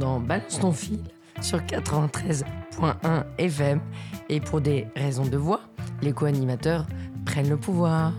dans Balance ton fil sur 93.1 FM et pour des raisons de voix, les co-animateurs prennent le pouvoir.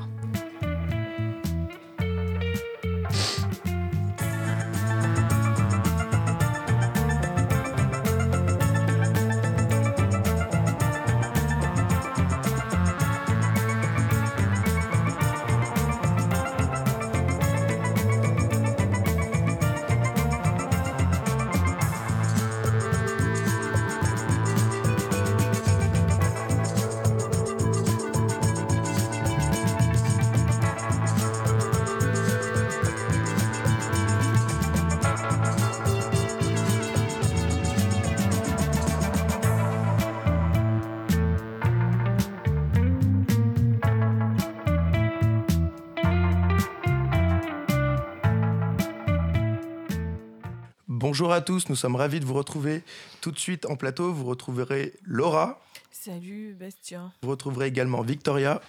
Bonjour à tous, nous sommes ravis de vous retrouver. Tout de suite en plateau, vous retrouverez Laura. Salut Bastien. Vous retrouverez également Victoria.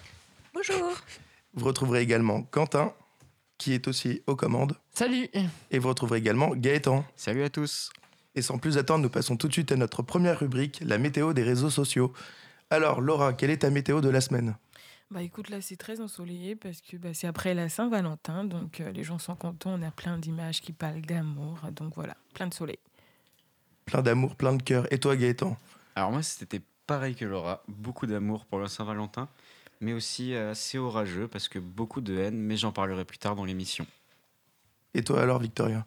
Bonjour. Vous retrouverez également Quentin, qui est aussi aux commandes. Salut Et vous retrouverez également Gaëtan. Salut à tous. Et sans plus attendre, nous passons tout de suite à notre première rubrique, la météo des réseaux sociaux. Alors Laura, quelle est ta météo de la semaine? Bah écoute, là c'est très ensoleillé parce que bah, c'est après la Saint-Valentin, donc euh, les gens sont contents, on a plein d'images qui parlent d'amour, donc voilà, plein de soleil. Plein d'amour, plein de cœur. Et toi Gaëtan? Alors moi c'était pareil que Laura, beaucoup d'amour pour le Saint-Valentin, mais aussi euh, assez orageux parce que beaucoup de haine, mais j'en parlerai plus tard dans l'émission. Et toi alors Victoria?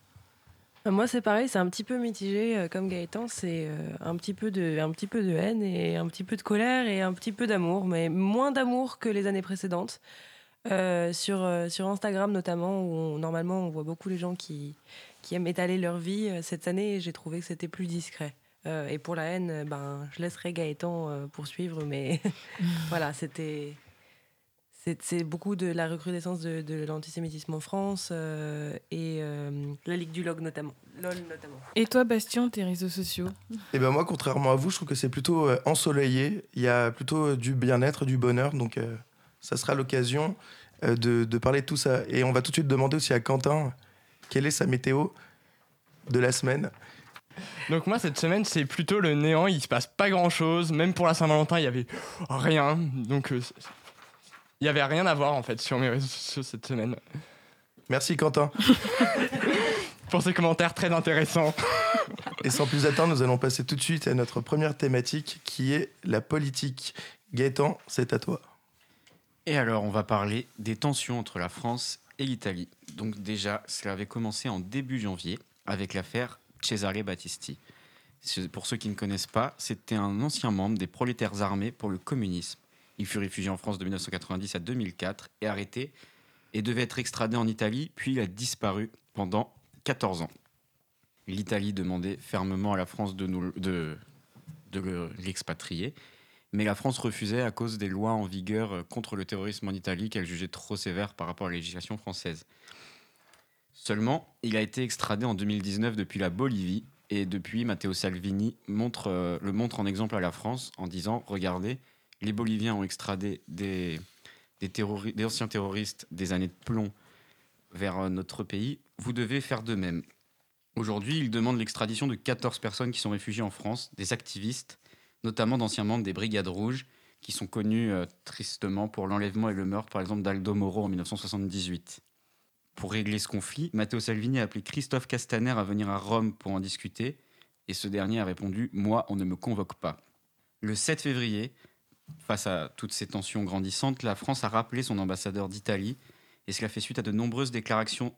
Moi, c'est pareil, c'est un petit peu mitigé. euh, Comme Gaëtan, c'est euh, un, petit peu de, un petit peu de haine et un petit peu de colère et un petit peu d'amour, mais moins d'amour que les années précédentes. Euh, sur, sur Instagram notamment, où normalement on voit beaucoup les gens qui, qui aiment étaler leur vie. Cette année, j'ai trouvé que c'était plus discret. Et pour la haine, ben, je laisserai Gaëtan poursuivre, mais voilà, c'était. C'est beaucoup de la recrudescence de, de l'antisémitisme en France euh, et euh, la Ligue du Log notamment. LOL notamment. Et toi Bastien, tes réseaux sociaux? Eh ben moi, contrairement à vous, je trouve que c'est plutôt euh, ensoleillé. Il y a plutôt euh, du bien-être, du bonheur. Donc, euh, ça sera l'occasion euh, de, de parler de tout ça. Et on va tout de suite demander aussi à Quentin quelle est sa météo de la semaine? Donc moi cette semaine c'est plutôt le néant, il se passe pas grand chose, même pour la Saint-Valentin il y avait rien, donc il y avait rien à voir en fait sur mes réseaux sociaux cette semaine. Merci Quentin. Pour ces commentaires très intéressants. Et sans plus attendre, nous allons passer tout de suite à notre première thématique qui est la politique. Gaëtan, c'est à toi. Et alors on va parler des tensions entre la France et l'Italie. Donc déjà, cela avait commencé en début janvier avec l'affaire Cesare Battisti. Pour ceux qui ne connaissent pas, c'était un ancien membre des prolétaires armés pour le communisme. Il fut réfugié en France de 1990 à 2004 et arrêté et devait être extradé en Italie, puis il a disparu pendant 14 ans. L'Italie demandait fermement à la France de, nous, de, de le- l'expatrier, mais la France refusait à cause des lois en vigueur euh, contre le terrorisme en Italie qu'elle jugeait trop sévères par rapport à la législation française. Seulement, il a été extradé en 2019 depuis la Bolivie et depuis Matteo Salvini montre, euh, le montre en exemple à la France en disant regardez, les Boliviens ont extradé des, anciens terroristes des années de plomb vers euh, notre pays, vous devez faire de même. Aujourd'hui, il demande l'extradition de 14 personnes qui sont réfugiées en France, des activistes, notamment d'anciens membres des Brigades Rouges, qui sont connus euh, tristement pour l'enlèvement et le meurtre, par exemple, d'Aldo Moro en 1978. Pour régler ce conflit, Matteo Salvini a appelé Christophe Castaner à venir à Rome pour en discuter, et ce dernier a répondu Moi, on ne me convoque pas. Le 7 février, face à toutes ces tensions grandissantes, la France a rappelé son ambassadeur d'Italie, et cela fait suite à de nombreuses déclarations,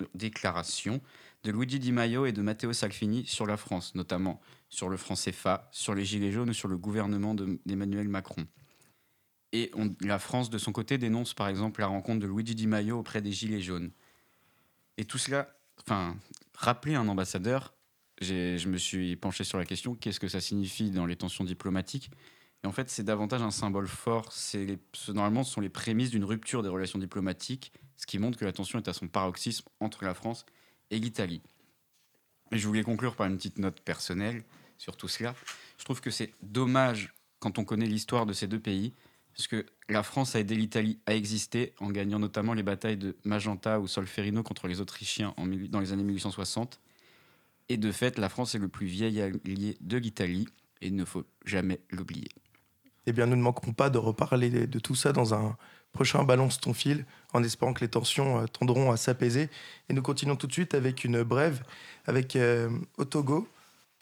de Luigi Di Maio et de Matteo Salvini sur la France, notamment sur le franc CFA, sur les Gilets jaunes sur le gouvernement de- d'Emmanuel Macron. Et la France, de son côté, dénonce par exemple la rencontre de Luigi Di Maio auprès des Gilets jaunes. Et tout cela, enfin, rappeler un ambassadeur, je me suis penché sur la question qu'est-ce que ça signifie dans les tensions diplomatiques? Et en fait, c'est davantage un symbole fort. Les- ce, normalement, ce sont les prémices d'une rupture des relations diplomatiques, ce qui montre que la tension est à son paroxysme entre la France et l'Italie. Et je voulais conclure par une petite note personnelle sur tout cela. Je trouve que c'est dommage quand on connaît l'histoire de ces deux pays, parce que la France a aidé l'Italie à exister en gagnant notamment les batailles de Magenta ou Solferino contre les Autrichiens dans les années 1860. Et de fait, la France est le plus vieil allié de l'Italie et il ne faut jamais l'oublier. Eh bien, nous ne manquerons pas de reparler de tout ça dans un prochain Balance ton fil, en espérant que les tensions euh, tendront à s'apaiser. Et nous continuons tout de suite avec une brève, avec euh, au Togo,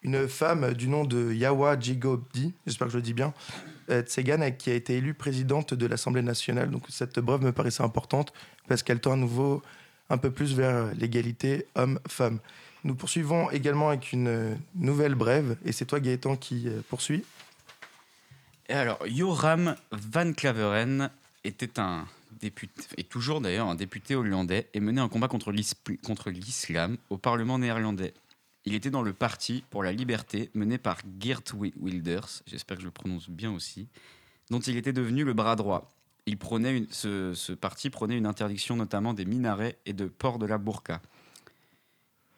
une femme du nom de Yawa Jigobdi, j'espère que je le dis bien, euh, Tsegane, qui a été élue présidente de l'Assemblée nationale. Donc cette brève me paraissait importante parce qu'elle tend à nouveau un peu plus vers l'égalité homme-femme. Nous poursuivons également avec une nouvelle brève, et c'est toi Gaëtan qui poursuit. Et alors, Joram van Claveren était un député, et toujours d'ailleurs un député hollandais, et menait un combat contre l'islam au Parlement néerlandais. Il était dans le parti pour la liberté mené par Geert Wilders, j'espère que je le prononce bien aussi, dont il était devenu le bras droit. Il prenait ce, ce, parti prenait une interdiction notamment des minarets et de port de la burqa.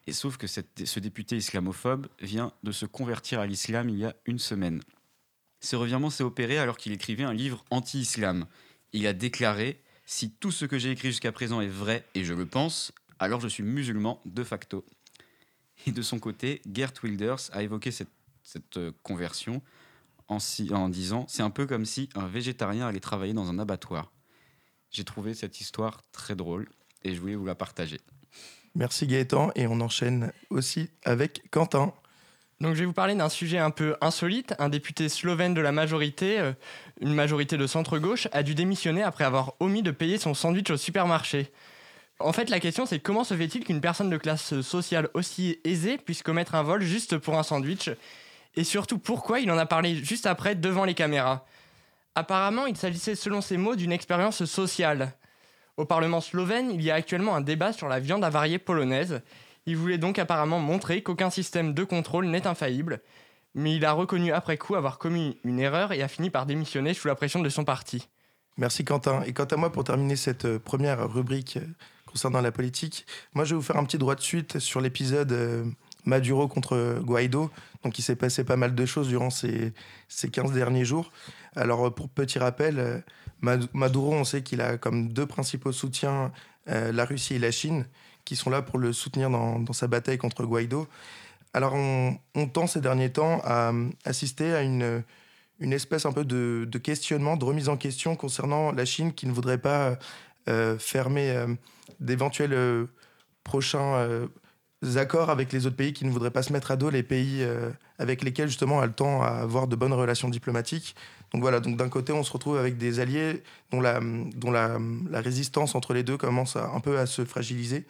Et sauf que ce député islamophobe vient de se convertir à l'islam il y a une semaine. Ce revirement s'est opéré alors qu'il écrivait un livre anti-islam il a déclaré Si tout ce que j'ai écrit jusqu'à présent est vrai, et je le pense, alors je suis musulman de facto. Et de son côté, Gert Wilders a évoqué cette, euh, conversion en, en disant C'est un peu comme si un végétarien allait travailler dans un abattoir. J'ai trouvé cette histoire très drôle et je voulais vous la partager. Merci Gaëtan et on enchaîne aussi avec Quentin. Donc je vais vous parler d'un sujet un peu insolite. Un député slovène de la majorité, euh, une majorité de centre-gauche, a dû démissionner après avoir omis de payer son sandwich au supermarché. En fait, la question c'est comment se fait-il qu'une personne de classe sociale aussi aisée puisse commettre un vol juste pour un sandwich? Et surtout, pourquoi? Il en a parlé juste après devant les caméras Apparemment, il s'agissait selon ses mots d'une expérience sociale. Au Parlement slovène, il y a actuellement un débat sur la viande avariée polonaise il voulait donc apparemment montrer qu'aucun système de contrôle n'est infaillible, mais il a reconnu après coup avoir commis une erreur et a fini par démissionner sous la pression de son parti. Merci Quentin. Et quant à moi, pour terminer cette euh, première rubrique euh, concernant la politique, moi je vais vous faire un petit droit de suite sur l'épisode euh, Maduro contre Guaido, donc il s'est passé pas mal de choses durant ces, ces 15 derniers jours. Alors pour petit rappel, Maduro, on sait qu'il a comme deux principaux soutiens la Russie et la Chine qui sont là pour le soutenir dans, sa bataille contre Guaido. Alors on, tend ces derniers temps à assister à une, une espèce un peu de, questionnement, de remise en question concernant la Chine qui ne voudrait pas euh, fermer euh, d'éventuels euh, prochains accords avec les autres pays, qui ne voudraient pas se mettre à dos les pays avec lesquels justement elle tend à avoir de bonnes relations diplomatiques. Donc voilà, donc d'un côté on se retrouve avec des alliés dont la, dont la résistance entre les deux commence un peu à se fragiliser.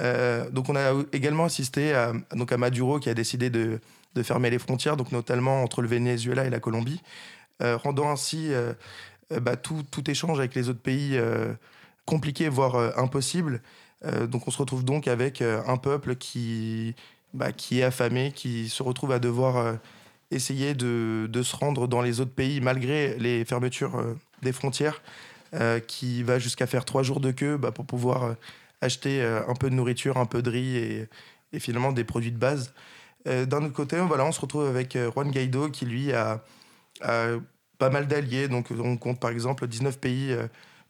Euh, donc on a également assisté à, donc à Maduro qui a décidé de, fermer les frontières, donc notamment entre le Venezuela et la Colombie, euh, rendant ainsi euh, bah, tout, échange avec les autres pays compliqué, voire impossible. donc on se retrouve donc avec un peuple qui, bah, qui est affamé, qui se retrouve à devoir essayer de, de, se rendre dans les autres pays malgré les fermetures des frontières, qui va jusqu'à faire trois jours de queue bah, pour pouvoir acheter euh, un peu de nourriture, un peu de riz et, finalement des produits de base. Euh, d'un autre côté, voilà, on se retrouve avec euh, Juan Guaido qui, lui, a, pas mal d'alliés. Donc, on compte par exemple 19 pays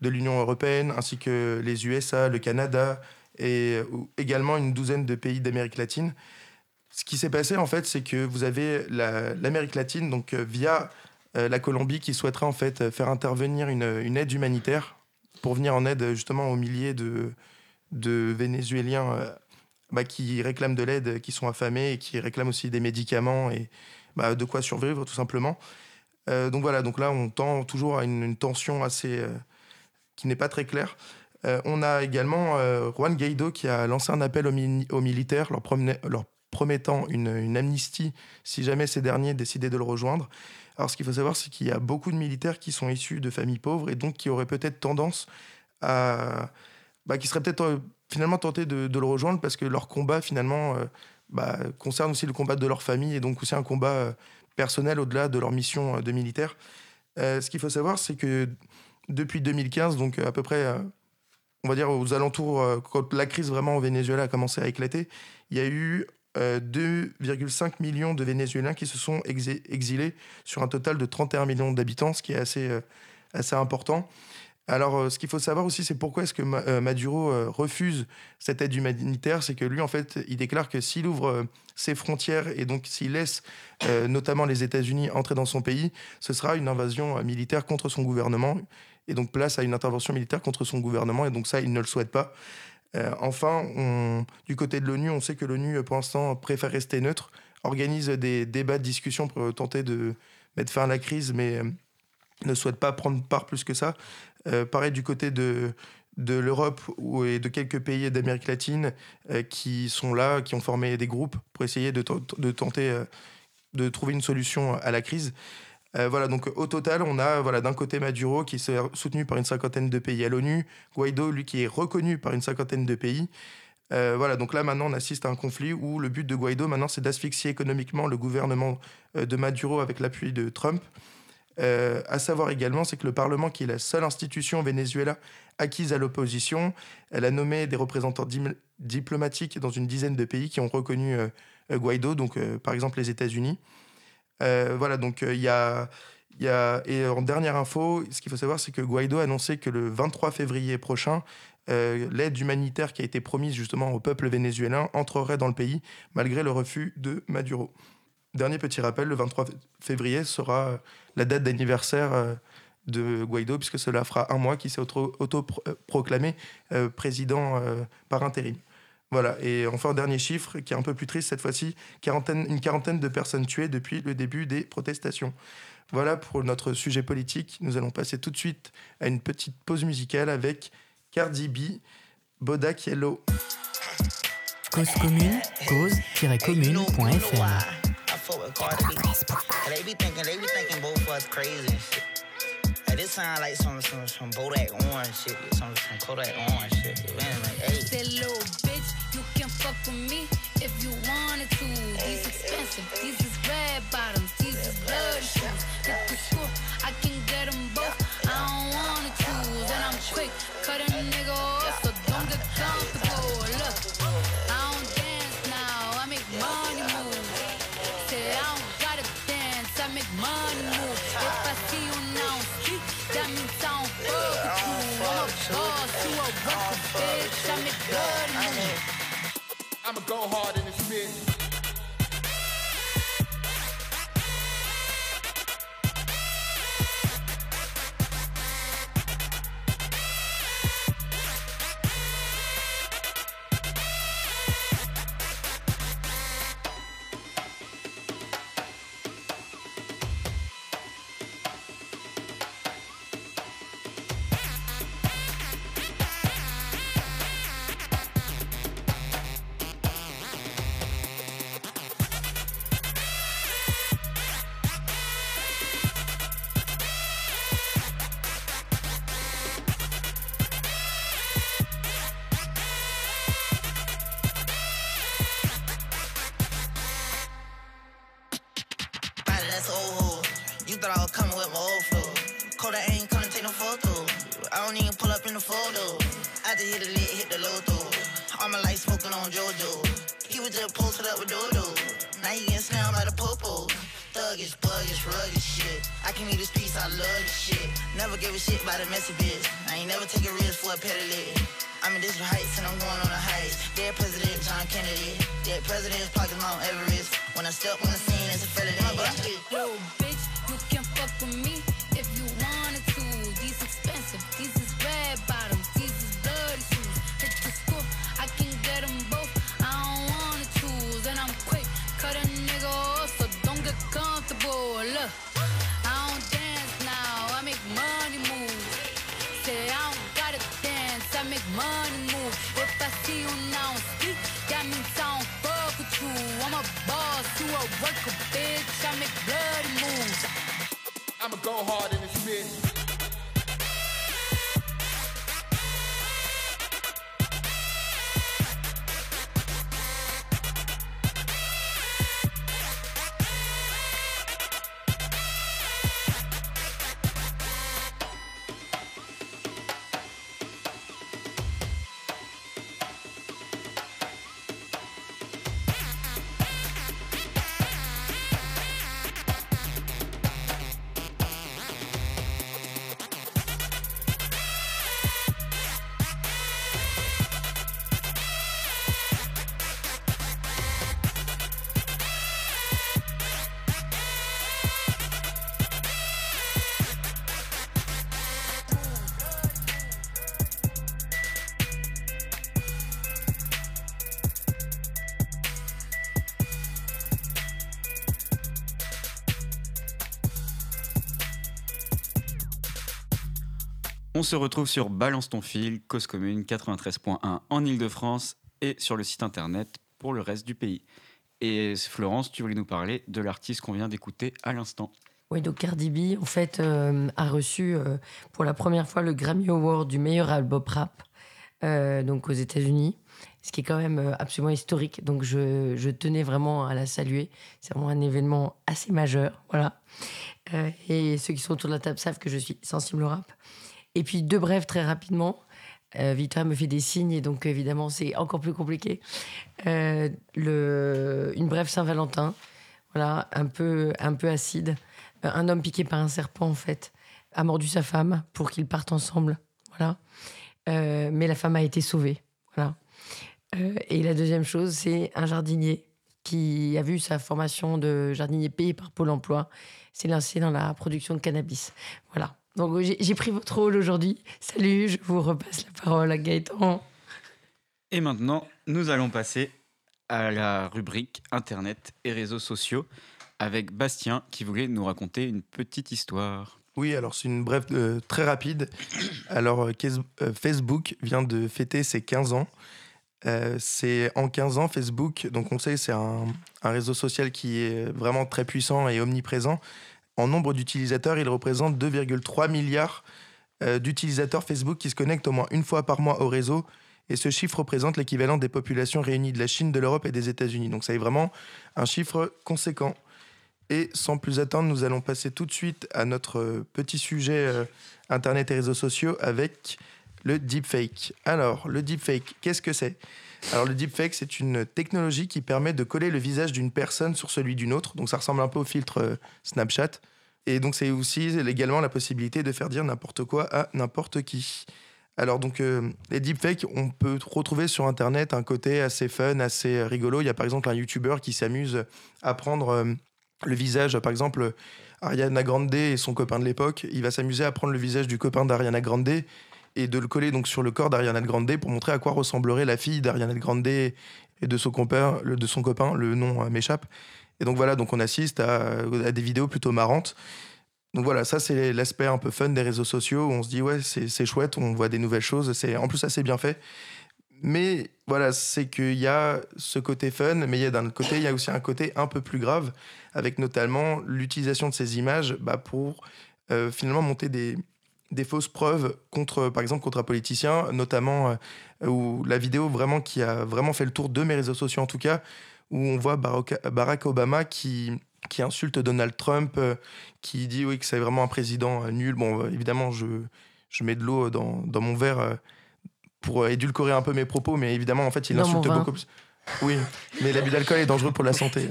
de l'Union européenne, ainsi que les USA, le Canada et également une douzaine de pays d'Amérique latine. Ce qui s'est passé, en fait, c'est que vous avez l'Amérique latine, donc via la Colombie, qui souhaiterait en fait faire intervenir une, une, aide humanitaire pour venir en aide justement aux milliers de, de Vénézuéliens euh, bah, qui réclament de l'aide, qui sont affamés et qui réclament aussi des médicaments et bah, de quoi survivre tout simplement. Euh, donc voilà, donc là on tend toujours à une, tension assez euh, qui n'est pas très claire. on a également Juan Guaido qui a lancé un appel aux, militaires leur, promettant une, une, amnistie si jamais ces derniers décidaient de le rejoindre. Alors ce qu'il faut savoir, c'est qu'il y a beaucoup de militaires qui sont issus de familles pauvres et donc qui auraient peut-être tendance à, bah, qui seraient peut-être euh, finalement tentés de, le rejoindre parce que leur combat finalement euh, bah, concerne aussi le combat de leur famille et donc aussi un combat euh, personnel au-delà de leur mission de militaire. ce qu'il faut savoir, c'est que depuis 2015, donc à peu près, on va dire aux alentours, quand la crise vraiment au Venezuela a commencé à éclater, il y a eu 2,5 millions de Vénézuéliens qui se sont exilés sur un total de 31 millions d'habitants, ce qui est assez, assez important. Alors, euh, ce qu'il faut savoir aussi, c'est pourquoi est-ce que euh, Maduro euh, refuse cette aide humanitaire. C'est que lui, en fait, il déclare que s'il ouvre ses frontières et donc s'il laisse notamment les États-Unis entrer dans son pays, ce sera une invasion militaire contre son gouvernement. Et donc, place à une intervention militaire contre son gouvernement. Et donc, ça, il ne le souhaite pas. enfin, du côté de l'ONU, on sait que l'ONU, pour l'instant, préfère rester neutre, organise des débats, de discussions pour tenter de mettre fin à la crise, mais ne souhaite pas prendre part plus que ça. Euh, pareil du côté de, de l'Europe et de quelques pays d'Amérique latine euh, qui sont là, qui ont formé des groupes pour essayer de, de tenter euh, de trouver une solution à la crise. voilà, donc au total, on a voilà, d'un côté Maduro qui est soutenu par une cinquantaine de pays à l'ONU, Guaido, lui, qui est reconnu par une cinquantaine de pays. voilà, donc là maintenant on assiste à un conflit où le but de Guaido maintenant c'est d'asphyxier économiquement le gouvernement de Maduro avec l'appui de Trump. Euh, à savoir également, c'est que le Parlement, qui est la seule institution au Venezuela acquise à l'opposition, elle a nommé des représentants diplomatiques dans une dizaine de pays qui ont reconnu euh, euh, Guaido, donc par exemple les États-Unis. voilà, donc il y a, y a, Et en dernière info, ce qu'il faut savoir, c'est que Guaido a annoncé que le 23 février prochain, l'aide humanitaire qui a été promise justement au peuple vénézuélien entrerait dans le pays, malgré le refus de Maduro. Dernier petit rappel, le 23 février sera la date d'anniversaire euh, de Guaido, puisque cela fera un mois qu'il s'est auto-proclamé euh, président euh, par intérim. Voilà, et enfin, dernier chiffre qui est un peu plus triste cette fois-ci, une quarantaine de personnes tuées depuis le début des protestations. Voilà pour notre sujet politique. Nous allons passer tout de suite à une petite pause musicale avec Cardi B, Bodak Yellow. Cause commune, cause-commune.fr fuck with Cardi B. They be thinking, they be thinking both of us crazy and shit. This sound like some some some Bodak Orange shit, some some Kodak Orange shit. Man, like, hey. That little bitch, you can fuck with me if you wanted to. These expensive, these is red bottoms, these is blood shoes. Hit the school, I can get them both. I don't wanna choose, and I'm quick cutting a nigga off, hard double doodle. Now you getting slammed by the popo. Thuggish, buggish, rugged shit. I can eat this piece, I love this shit. Never give a shit about a messy bitch. I ain't never take a risk for a pedal it. I'm in different heights and I'm going on the heights. Dead President John Kennedy. Dead President's pockets Mount Everest. When I step on the scene, it's a felony. My se retrouve sur Balance ton fil, cause commune 93.1 en Ile-de-France et sur le site internet pour le reste du pays. Et Florence, tu voulais nous parler de l'artiste qu'on vient d'écouter à l'instant. Oui, donc Cardi B, en fait, euh, a reçu euh, pour la première fois le Grammy Award du meilleur album rap, euh, donc aux États-Unis, ce qui est quand même absolument historique. Donc je, je, tenais vraiment à la saluer. C'est vraiment un événement assez majeur, voilà. et ceux qui sont autour de la table savent que je suis sensible au rap. Et puis deux brèves très rapidement. Victoire me fait des signes et donc évidemment c'est encore plus compliqué. le, une brève Saint-Valentin, voilà, un peu, un peu acide. Euh, un homme piqué par un serpent, en fait, a mordu sa femme pour qu'ils partent ensemble. Voilà. Euh, mais la femme a été sauvée. Voilà. Euh, et la deuxième chose, c'est un jardinier qui a vu sa formation de jardinier payé par Pôle emploi s'est lancé dans la production de cannabis. Voilà. Donc j'ai pris votre rôle aujourd'hui. Salut, je vous repasse la parole à Gaëtan. Et maintenant, nous allons passer à la rubrique Internet et réseaux sociaux avec Bastien qui voulait nous raconter une petite histoire. Oui, alors c'est une brève euh, très rapide. Alors, euh, euh, Facebook vient de fêter ses 15 ans. c'est en 15 ans, Facebook, donc on sait, c'est un, réseau social qui est vraiment très puissant et omniprésent. En nombre d'utilisateurs, il représente 2,3 milliards d'utilisateurs Facebook qui se connectent au moins une fois par mois au réseau. Et ce chiffre représente l'équivalent des populations réunies de la Chine, de l'Europe et des États-Unis. Donc, ça est vraiment un chiffre conséquent. Et sans plus attendre, nous allons passer tout de suite à notre euh, petit sujet euh, Internet et réseaux sociaux avec le deepfake. Alors, le deepfake, qu'est-ce que c'est? Alors, le deepfake, c'est une technologie qui permet de coller le visage d'une personne sur celui d'une autre. Donc, ça ressemble un peu au filtre euh, Snapchat. Et donc, c'est aussi légalement la possibilité de faire dire n'importe quoi à n'importe qui. Alors, donc, les deepfakes, on peut retrouver sur Internet un côté assez fun, assez rigolo. Il y a par exemple un YouTuber qui s'amuse à prendre le visage, par exemple, Ariana Grande et son copain de l'époque, il va s'amuser à prendre le visage du copain d'Ariana Grande et de le coller donc sur le corps d'Ariana Grande pour montrer à quoi ressemblerait la fille d'Ariana Grande et de son copain, le, de son copain, le nom euh, m'échappe. Et donc voilà, donc on assiste à, des vidéos plutôt marrantes. Donc voilà, ça c'est l'aspect un peu fun des réseaux sociaux où on se dit ouais c'est chouette, on voit des nouvelles choses, c'est en plus assez bien fait. Mais voilà, c'est qu'il y a ce côté fun, mais il y a d'un côté, il y a aussi un côté un peu plus grave, avec notamment l'utilisation de ces images bah, pour euh, finalement monter des, des fausses preuves contre, par exemple, contre un politicien, notamment euh, où la vidéo vraiment qui a vraiment fait le tour de mes réseaux sociaux en tout cas, où on voit Barack Obama qui, qui insulte Donald Trump, euh, qui dit oui que c'est vraiment un président nul. Bon, évidemment, je, je mets de l'eau dans, dans, mon verre pour édulcorer un peu mes propos, mais évidemment, en fait, il insulte beaucoup plus. Oui, mais l'abus d'alcool est dangereux pour la santé.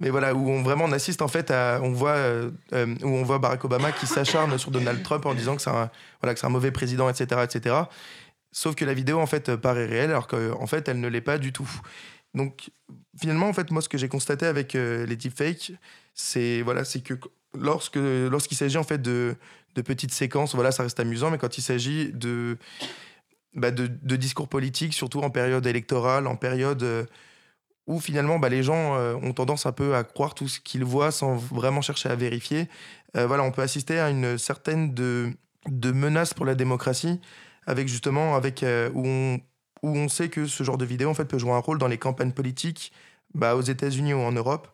Mais voilà, où on vraiment assiste en fait à, on voit, euh, euh, où on voit Barack Obama qui s'acharne sur Donald Trump en disant que c'est un, voilà, que c'est un mauvais président, etc., etc. Sauf que la vidéo en fait paraît réelle, alors qu'en fait elle ne l'est pas du tout. Donc finalement, en fait, moi, ce que j'ai constaté avec euh, les deepfakes, c'est voilà, c'est que lorsque lorsqu'il s'agit en fait de, de petites séquences, voilà, ça reste amusant, mais quand il s'agit de bah, de, discours politiques, surtout en période électorale, en période euh, où finalement bah, les gens euh, ont tendance un peu à croire tout ce qu'ils voient sans vraiment chercher à vérifier. Euh, voilà, on peut assister à une certaine de, de menace pour la démocratie, avec justement avec où on, où on sait que ce genre de vidéo en fait peut jouer un rôle dans les campagnes politiques bah, aux États-Unis ou en Europe.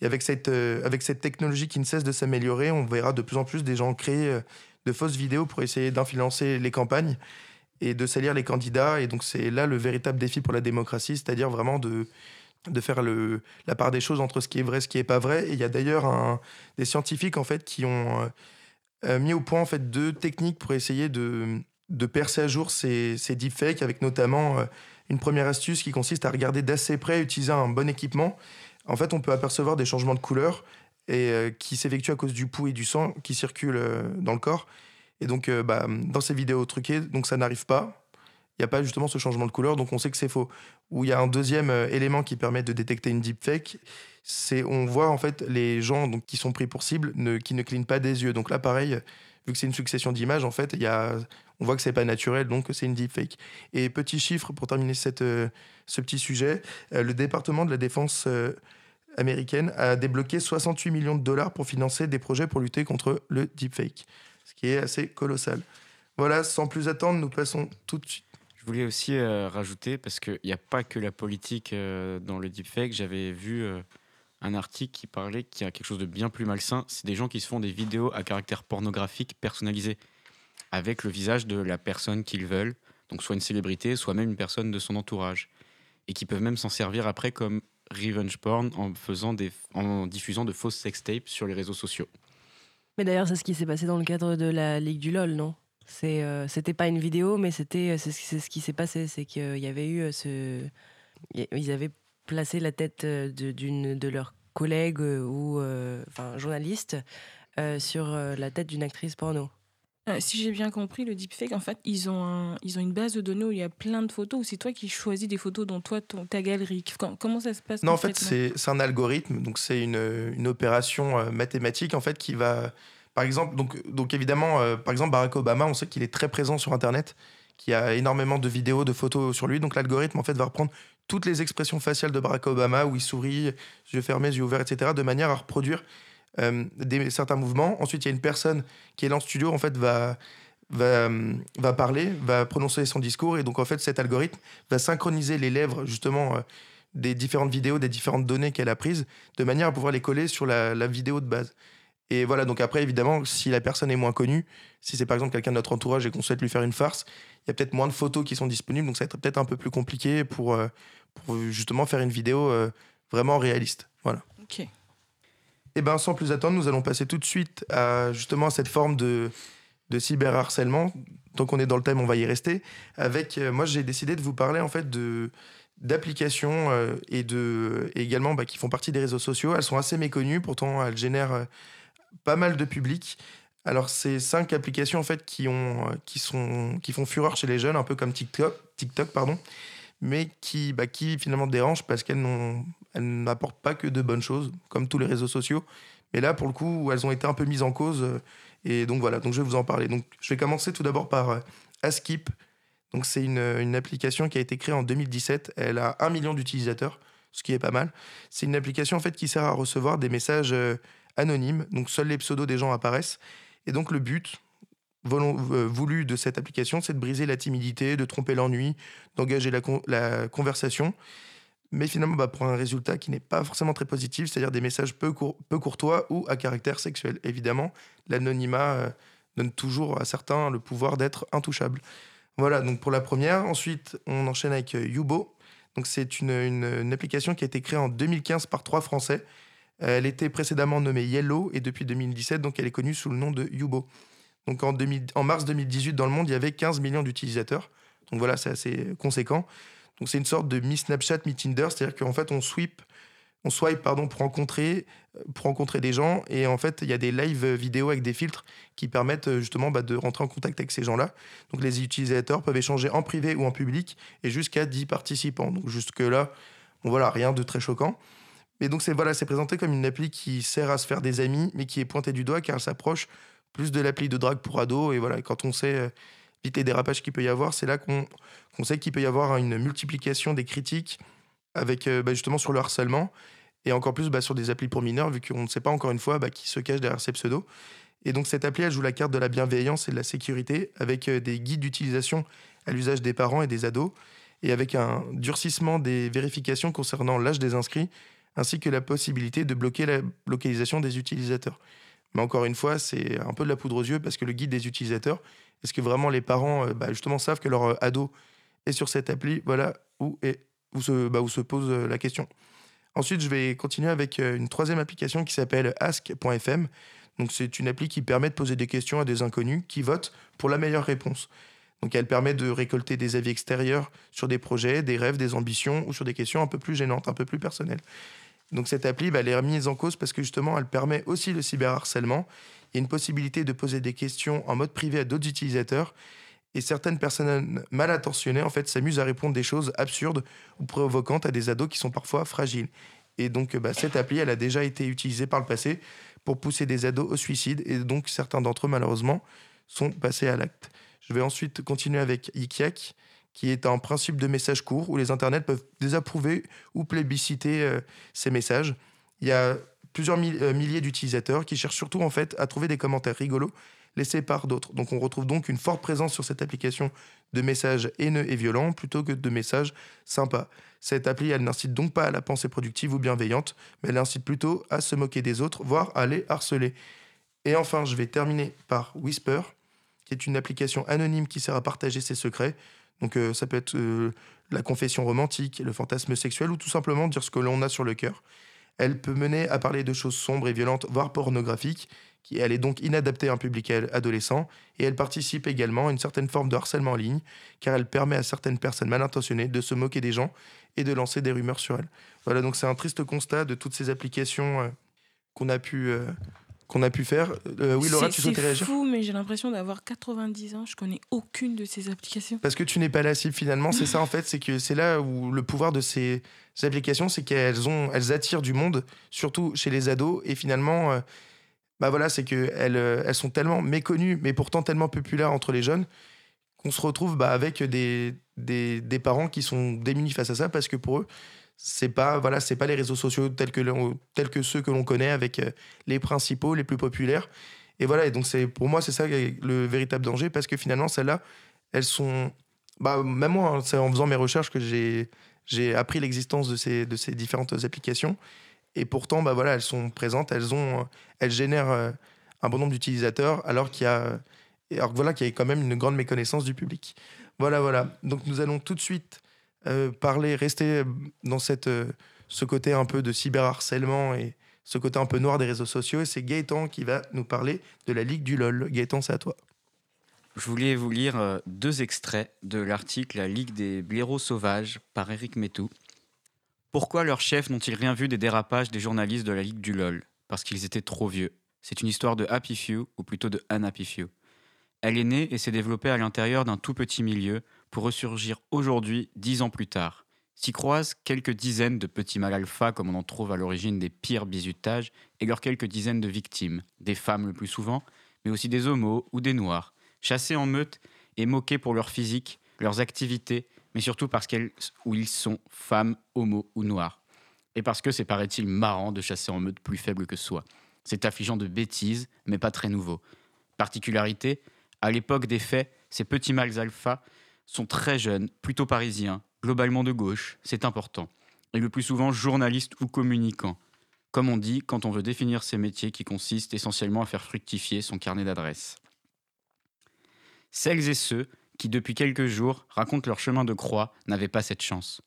Et avec cette, avec cette technologie qui ne cesse de s'améliorer, on verra de plus en plus des gens créer de fausses vidéos pour essayer d'influencer les campagnes et de salir les candidats. Et donc c'est là le véritable défi pour la démocratie, c'est-à-dire vraiment de, de faire le, la part des choses entre ce qui est vrai et ce qui n'est pas vrai. Et il y a d'ailleurs des scientifiques en fait qui ont euh, mis au point en fait deux techniques pour essayer de, de percer à jour ces, ces deepfakes, avec notamment euh, une première astuce qui consiste à regarder d'assez près, utiliser un bon équipement. En fait, on peut apercevoir des changements de couleur et euh, qui s'effectuent à cause du pouls et du sang qui circulent dans le corps. Et donc, euh, bah, dans ces vidéos truquées, donc ça n'arrive pas. N'y a pas justement ce changement de couleur, donc on sait que c'est faux. Où il y a un deuxième euh, élément qui permet de détecter une deepfake, c'est on voit en fait les gens donc, qui sont pris pour cible ne, qui ne clignent pas des yeux. Donc là, pareil, vu que c'est une succession d'images, en fait, y a, on voit que c'est pas naturel, donc c'est une deepfake. Et petit chiffre pour terminer cette, euh, ce petit sujet, le département de la défense américaine a débloqué 68 millions de dollars pour financer des projets pour lutter contre le deepfake ce qui est assez colossal. Voilà, sans plus attendre, nous passons tout de suite. Je voulais aussi euh, rajouter, parce qu'il n'y a pas que la politique euh, dans le deepfake, j'avais vu euh, un article qui parlait qu'il y a quelque chose de bien plus malsain, c'est des gens qui se font des vidéos à caractère pornographique personnalisées, avec le visage de la personne qu'ils veulent, donc soit une célébrité, soit même une personne de son entourage, et qui peuvent même s'en servir après comme revenge porn en, faisant des, en diffusant de fausses sextapes sur les réseaux sociaux. Mais d'ailleurs, c'est ce qui s'est passé dans le cadre de la Ligue du LOL, non? C'est, euh, c'était pas une vidéo, mais c'était, c'est, c'est ce qui s'est passé. C'est qu'il y avait eu euh, ce. Ils avaient placé la tête euh, de, d'une de leurs collègues ou enfin journalistes sur la tête d'une actrice porno. si j'ai bien compris, le deepfake, en fait, ils ont, un, ils ont une base de données où il y a plein de photos, ou c'est toi qui choisis des photos dans toi, ton, ta galerie? Comment ça se passe Non, en fait, c'est, c'est un algorithme, donc c'est une, une opération mathématique, en fait, qui va par exemple, donc, évidemment, euh, par exemple, Barack Obama, on sait qu'il est très présent sur Internet, qu'il y a énormément de vidéos, de photos sur lui. Donc l'algorithme, en fait, va reprendre toutes les expressions faciales de Barack Obama, où il sourit, yeux fermés, yeux ouverts, etc., de manière à reproduire euh, certains mouvements. Ensuite, il y a une personne qui est là en studio, en fait, va, parler, va prononcer son discours. Et donc, en fait, cet algorithme va synchroniser les lèvres, justement, euh, des différentes vidéos, des différentes données qu'elle a prises, de manière à pouvoir les coller sur la vidéo de base. Et voilà, donc après, évidemment, si la personne est moins connue, si c'est par exemple quelqu'un de notre entourage et qu'on souhaite lui faire une farce, il y a peut-être moins de photos qui sont disponibles, donc ça va être peut-être un peu plus compliqué pour, euh, pour justement faire une vidéo euh, vraiment réaliste. Voilà. Ok. Et eh bien, sans plus attendre, nous allons passer tout de suite à justement cette forme de, de cyberharcèlement. Tant qu'on est dans le thème, on va y rester. Avec, euh, moi, j'ai décidé de vous parler en fait de d'applications et de et également bah, qui font partie des réseaux sociaux. Elles sont assez méconnues, pourtant elles génèrent pas mal de public. Alors, c'est cinq applications en fait qui, ont, euh, qui, sont, qui font fureur chez les jeunes, un peu comme TikTok, TikTok pardon, mais qui, bah, qui finalement dérangent parce qu'elles n'apportent pas que de bonnes choses, comme tous les réseaux sociaux. Mais là, pour le coup, elles ont été un peu mises en cause. Euh, et donc voilà, donc je vais vous en parler. Donc, je vais commencer tout d'abord par euh, Askip. Donc, c'est une, application qui a été créée en 2017. Elle a un million d'utilisateurs, ce qui est pas mal. C'est une application en fait qui sert à recevoir des messages anonyme, donc seuls les pseudos des gens apparaissent. Et donc le but euh, voulu de cette application, c'est de briser la timidité, de tromper l'ennui, d'engager la, conversation, mais finalement bah, pour un résultat qui n'est pas forcément très positif, c'est-à-dire des messages peu, courtois ou à caractère sexuel. Évidemment, l'anonymat euh, donne toujours à certains le pouvoir d'être intouchable. Voilà, donc pour la première. Ensuite, on enchaîne avec euh, Yubo. C'est une, application qui a été créée en 2015 par trois Français elle était précédemment nommée Yellow et depuis 2017, donc elle est connue sous le nom de Yubo. Donc en, mars 2018, dans le monde, il y avait 15 millions d'utilisateurs. Donc voilà, c'est assez conséquent. Donc c'est une sorte de mi-Snapchat, mi-Tinder, c'est-à-dire qu'en fait on sweep, on swipe pardon pour rencontrer, pour rencontrer des gens et en fait il y a des live vidéo avec des filtres qui permettent justement bah, de rentrer en contact avec ces gens-là. Donc les utilisateurs peuvent échanger en privé ou en public et jusqu'à 10 participants. Donc jusque là, bon voilà, rien de très choquant. Mais donc, c'est voilà, présenté comme une appli qui sert à se faire des amis, mais qui est pointée du doigt car elle s'approche plus de l'appli de drague pour ados. Et voilà, quand on sait euh, vite les dérapages qu'il peut y avoir, c'est là qu'on sait qu'il peut y avoir une multiplication des critiques avec euh, bah, justement sur le harcèlement et encore plus bah, sur des applis pour mineurs, vu qu'on ne sait pas encore une fois bah, qui se cache derrière ces pseudos. Et donc cette appli, elle joue la carte de la bienveillance et de la sécurité, avec euh, des guides d'utilisation à l'usage des parents et des ados, et avec un durcissement des vérifications concernant l'âge des inscrits, ainsi que la possibilité de bloquer la localisation des utilisateurs. Mais encore une fois, c'est un peu de la poudre aux yeux parce que le guide des utilisateurs, est-ce que vraiment les parents euh, bah, justement savent que leur euh, ado est sur cette appli? Voilà où, se, bah, où se pose euh, la question. Ensuite, je vais continuer avec une troisième application qui s'appelle ask.fm. Donc, c'est une appli qui permet de poser des questions à des inconnus qui votent pour la meilleure réponse. Donc, elle permet de récolter des avis extérieurs sur des projets, des rêves, des ambitions ou sur des questions un peu plus gênantes, un peu plus personnelles. Donc cette appli, bah, elle est remise en cause parce que justement, elle permet aussi le cyberharcèlement. Il y a une possibilité de poser des questions en mode privé à d'autres utilisateurs. Et certaines personnes mal intentionnées, en fait, s'amusent à répondre des choses absurdes ou provocantes à des ados qui sont parfois fragiles. Et donc, bah, cette appli, elle a déjà été utilisée par le passé pour pousser des ados au suicide. Et donc, certains d'entre eux, malheureusement, sont passés à l'acte. Je vais ensuite continuer avec Yikiak qui est un principe de message court où les internets peuvent désapprouver ou plébisciter euh, ces messages. Il y a plusieurs euh, milliers d'utilisateurs qui cherchent surtout en fait à trouver des commentaires rigolos laissés par d'autres. Donc on retrouve donc une forte présence sur cette application de messages haineux et violents plutôt que de messages sympas. Cette appli, elle n'incite donc pas à la pensée productive ou bienveillante, mais elle incite plutôt à se moquer des autres, voire à les harceler. Et enfin, je vais terminer par Whisper, qui est une application anonyme qui sert à partager ses secrets. Donc euh, ça peut être euh, la confession romantique, le fantasme sexuel ou tout simplement dire ce que l'on a sur le cœur. Elle peut mener à parler de choses sombres et violentes, voire pornographiques. Qui, elle est donc inadaptée à un public adolescent et elle participe également à une certaine forme de harcèlement en ligne, car elle permet à certaines personnes mal intentionnées de se moquer des gens et de lancer des rumeurs sur elles. Voilà, donc c'est un triste constat de toutes ces applications euh, qu'on a pu qu'on a pu faire. Euh, oui, Laura, tu souhaitais réagir C'est fou, mais j'ai l'impression d'avoir 90 ans. Je connais aucune de ces applications. Parce que tu n'es pas la cible finalement. C'est ça en fait. C'est que c'est là où le pouvoir de ces applications, c'est qu'elles ont, elles attirent du monde, surtout chez les ados. Et finalement, euh, bah voilà, c'est que elles, euh, elles sont tellement méconnues, mais pourtant tellement populaires entre les jeunes, qu'on se retrouve bah, avec des, des, des parents qui sont démunis face à ça parce que pour eux c'est pas voilà c'est pas les réseaux sociaux tels que tels que ceux que l'on connaît avec euh, les principaux les plus populaires. Et voilà et donc c'est pour moi c'est ça le véritable danger parce que finalement celles-là elles sont bah même moi hein, c'est en faisant mes recherches que j'ai j'ai appris l'existence de ces de ces différentes applications. Et pourtant bah voilà elles sont présentes elles ont elles génèrent euh, un bon nombre d'utilisateurs alors qu'il y a alors voilà qu'il y a quand même une grande méconnaissance du public. Voilà voilà. Donc nous allons tout de suite euh, parler, rester dans cette, euh, ce côté un peu de cyberharcèlement et ce côté un peu noir des réseaux sociaux. Et c'est Gaëtan qui va nous parler de la Ligue du LOL. Gaëtan, c'est à toi. Je voulais vous lire euh, deux extraits de l'article La Ligue des blaireaux sauvages par Eric Metou. Pourquoi leurs chefs n'ont-ils rien vu des dérapages des journalistes de la Ligue du LOL? Parce qu'ils étaient trop vieux. C'est une histoire de Happy Few, ou plutôt de Unhappy Few. Elle est née et s'est développée à l'intérieur d'un tout petit milieu pour ressurgir aujourd'hui, dix ans plus tard. S'y croisent quelques dizaines de petits mâles alpha comme on en trouve à l'origine des pires bizutages et leurs quelques dizaines de victimes, des femmes le plus souvent, mais aussi des homos ou des noirs, chassés en meute et moqués pour leur physique, leurs activités, mais surtout parce qu'elles ou ils sont femmes, homos ou noirs. Et parce que c'est paraît-il marrant de chasser en meute plus faible que soi. C'est affligeant de bêtises, mais pas très nouveau. Particularité, à l'époque des faits, ces petits mâles alpha sont très jeunes, plutôt parisiens, globalement de gauche, c'est important, et le plus souvent journalistes ou communicants, comme on dit quand on veut définir ces métiers qui consistent essentiellement à faire fructifier son carnet d'adresses. Celles et ceux qui, depuis quelques jours, racontent leur chemin de croix, n'avaient pas cette chance.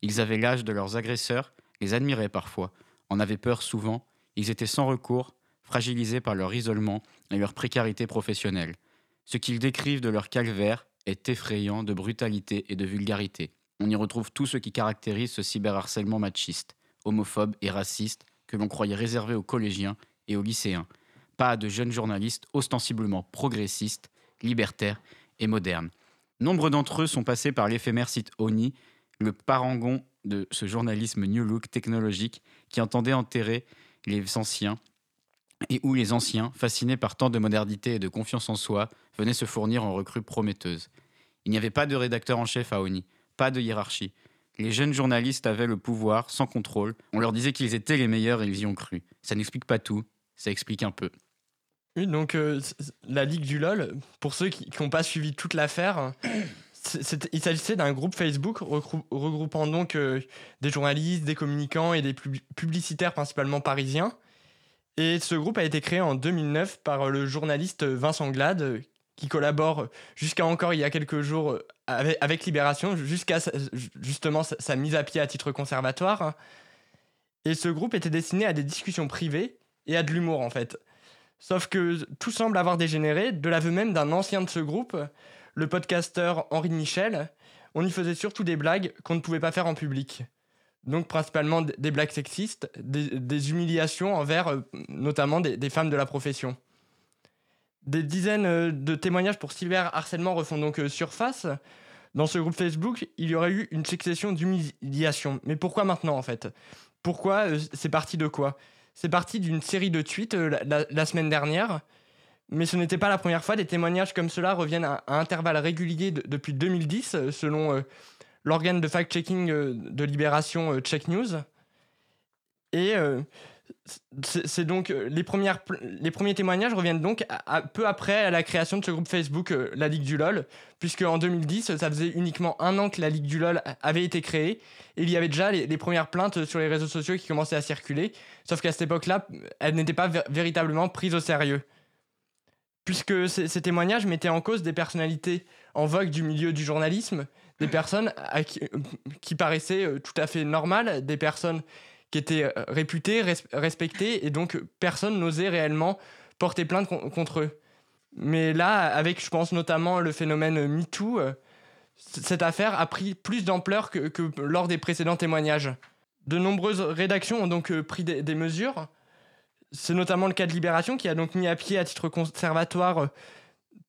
Ils avaient l'âge de leurs agresseurs, les admiraient parfois, en avaient peur souvent, ils étaient sans recours, fragilisés par leur isolement et leur précarité professionnelle. Ce qu'ils décrivent de leur calvaire est effrayant de brutalité et de vulgarité. On y retrouve tout ce qui caractérise ce cyberharcèlement machiste, homophobe et raciste que l'on croyait réservé aux collégiens et aux lycéens. Pas de jeunes journalistes ostensiblement progressistes, libertaires et modernes. Nombre d'entre eux sont passés par l'éphémère site ONI, le parangon de ce journalisme New Look technologique qui entendait enterrer les anciens et où les anciens, fascinés par tant de modernité et de confiance en soi, venaient se fournir en recrues prometteuses. Il n'y avait pas de rédacteur en chef à ONI, pas de hiérarchie. Les jeunes journalistes avaient le pouvoir, sans contrôle. On leur disait qu'ils étaient les meilleurs et ils y ont cru. Ça n'explique pas tout, ça explique un peu. Oui, donc euh, la Ligue du LOL, pour ceux qui n'ont pas suivi toute l'affaire, il s'agissait d'un groupe Facebook regroupant donc euh, des journalistes, des communicants et des publicitaires principalement parisiens et ce groupe a été créé en 2009 par le journaliste Vincent Glade, qui collabore jusqu'à encore il y a quelques jours avec, Libération, jusqu'à justement sa, mise à pied à titre conservatoire. Et ce groupe était destiné à des discussions privées et à de l'humour en fait. Sauf que tout semble avoir dégénéré, de l'aveu même d'un ancien de ce groupe, le podcasteur Henri Michel. On y faisait surtout des blagues qu'on ne pouvait pas faire en public donc principalement des blagues sexistes, des, humiliations envers euh, notamment des, femmes de la profession. Des dizaines euh, de témoignages pour cyberharcèlement refont donc euh, surface. Dans ce groupe Facebook, il y aurait eu une succession d'humiliations. Mais pourquoi maintenant en fait? Pourquoi C'est parti de quoi? C'est parti d'une série de tweets la, semaine dernière. Mais ce n'était pas la première fois. Des témoignages comme cela reviennent à, intervalles réguliers depuis 2010, selon l'organe de fact-checking euh, de Libération euh, Check News. Et euh, c'est donc les, premières, les premiers témoignages reviennent donc peu après la création de ce groupe Facebook, la Ligue du LOL, puisque en 2010, ça faisait uniquement un an que la Ligue du LOL avait été créée, et il y avait déjà les, premières plaintes sur les réseaux sociaux qui commençaient à circuler, sauf qu'à cette époque-là, elles n'étaient pas véritablement prises au sérieux. Puisque ces, témoignages mettaient en cause des personnalités en vogue du milieu du journalisme, des personnes qui, qui, paraissaient euh, tout à fait normales, des personnes qui étaient euh, réputés, respectés, et donc personne n'osait réellement porter plainte contre eux. Mais là, avec, je pense notamment le phénomène MeToo, euh, cette affaire a pris plus d'ampleur que, lors des précédents témoignages. De nombreuses rédactions ont donc euh, pris des, mesures. C'est notamment le cas de Libération qui a donc mis à pied à titre conservatoire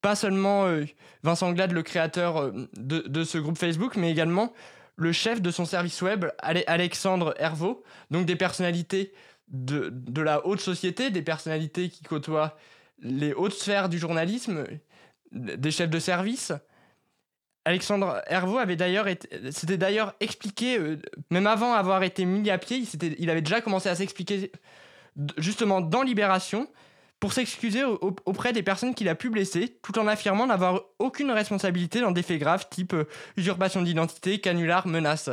pas seulement Vincent Glade, le créateur de, de, ce groupe Facebook, mais également le chef de son service web, Alexandre Hervaux, donc des personnalités de, la haute société, des personnalités qui côtoient les hautes sphères du journalisme, des chefs de service. Alexandre Hervaux avait d'ailleurs s'était d'ailleurs expliqué, euh, même avant avoir été mis à pied, il avait déjà commencé à s'expliquer justement dans Libération pour s'excuser auprès des personnes qu'il a pu blesser, tout en affirmant n'avoir aucune responsabilité dans des faits graves type euh, usurpation d'identité, canular, menace.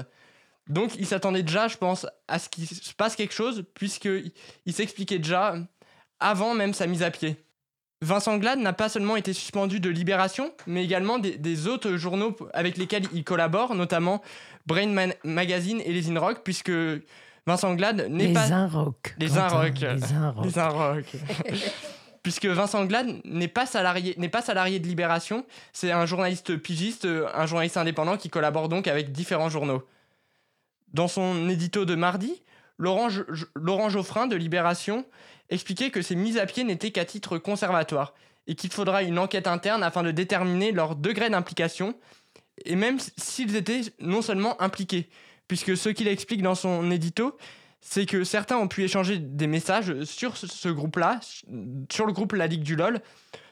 Donc il s'attendait déjà, je pense, à ce qu'il se passe quelque chose, puisqu'il il, s'expliquait déjà avant même sa mise à pied. Vincent Glade n'a pas seulement été suspendu de Libération, mais également des, autres journaux avec lesquels il collabore, notamment Brain Magazine et les In Rock, puisque Vincent Glade n'est pas. Les Inrocks. Les. Les Inrocks. Puisque Vincent Glade n'est pas salarié, n'est pas salarié de Libération, c'est un journaliste pigiste, un journaliste indépendant qui collabore donc avec différents journaux. Dans son édito de mardi, Laurent, Laurent Geoffrin de Libération expliquait que ces mises à pied n'étaient qu'à titre conservatoire et qu'il faudra une enquête interne afin de déterminer leur degré d'implication et même s'ils étaient non seulement impliqués, puisque ce qu'il explique dans son édito, c'est que certains ont pu échanger des messages sur ce groupe-là, sur le groupe La Ligue du LOL,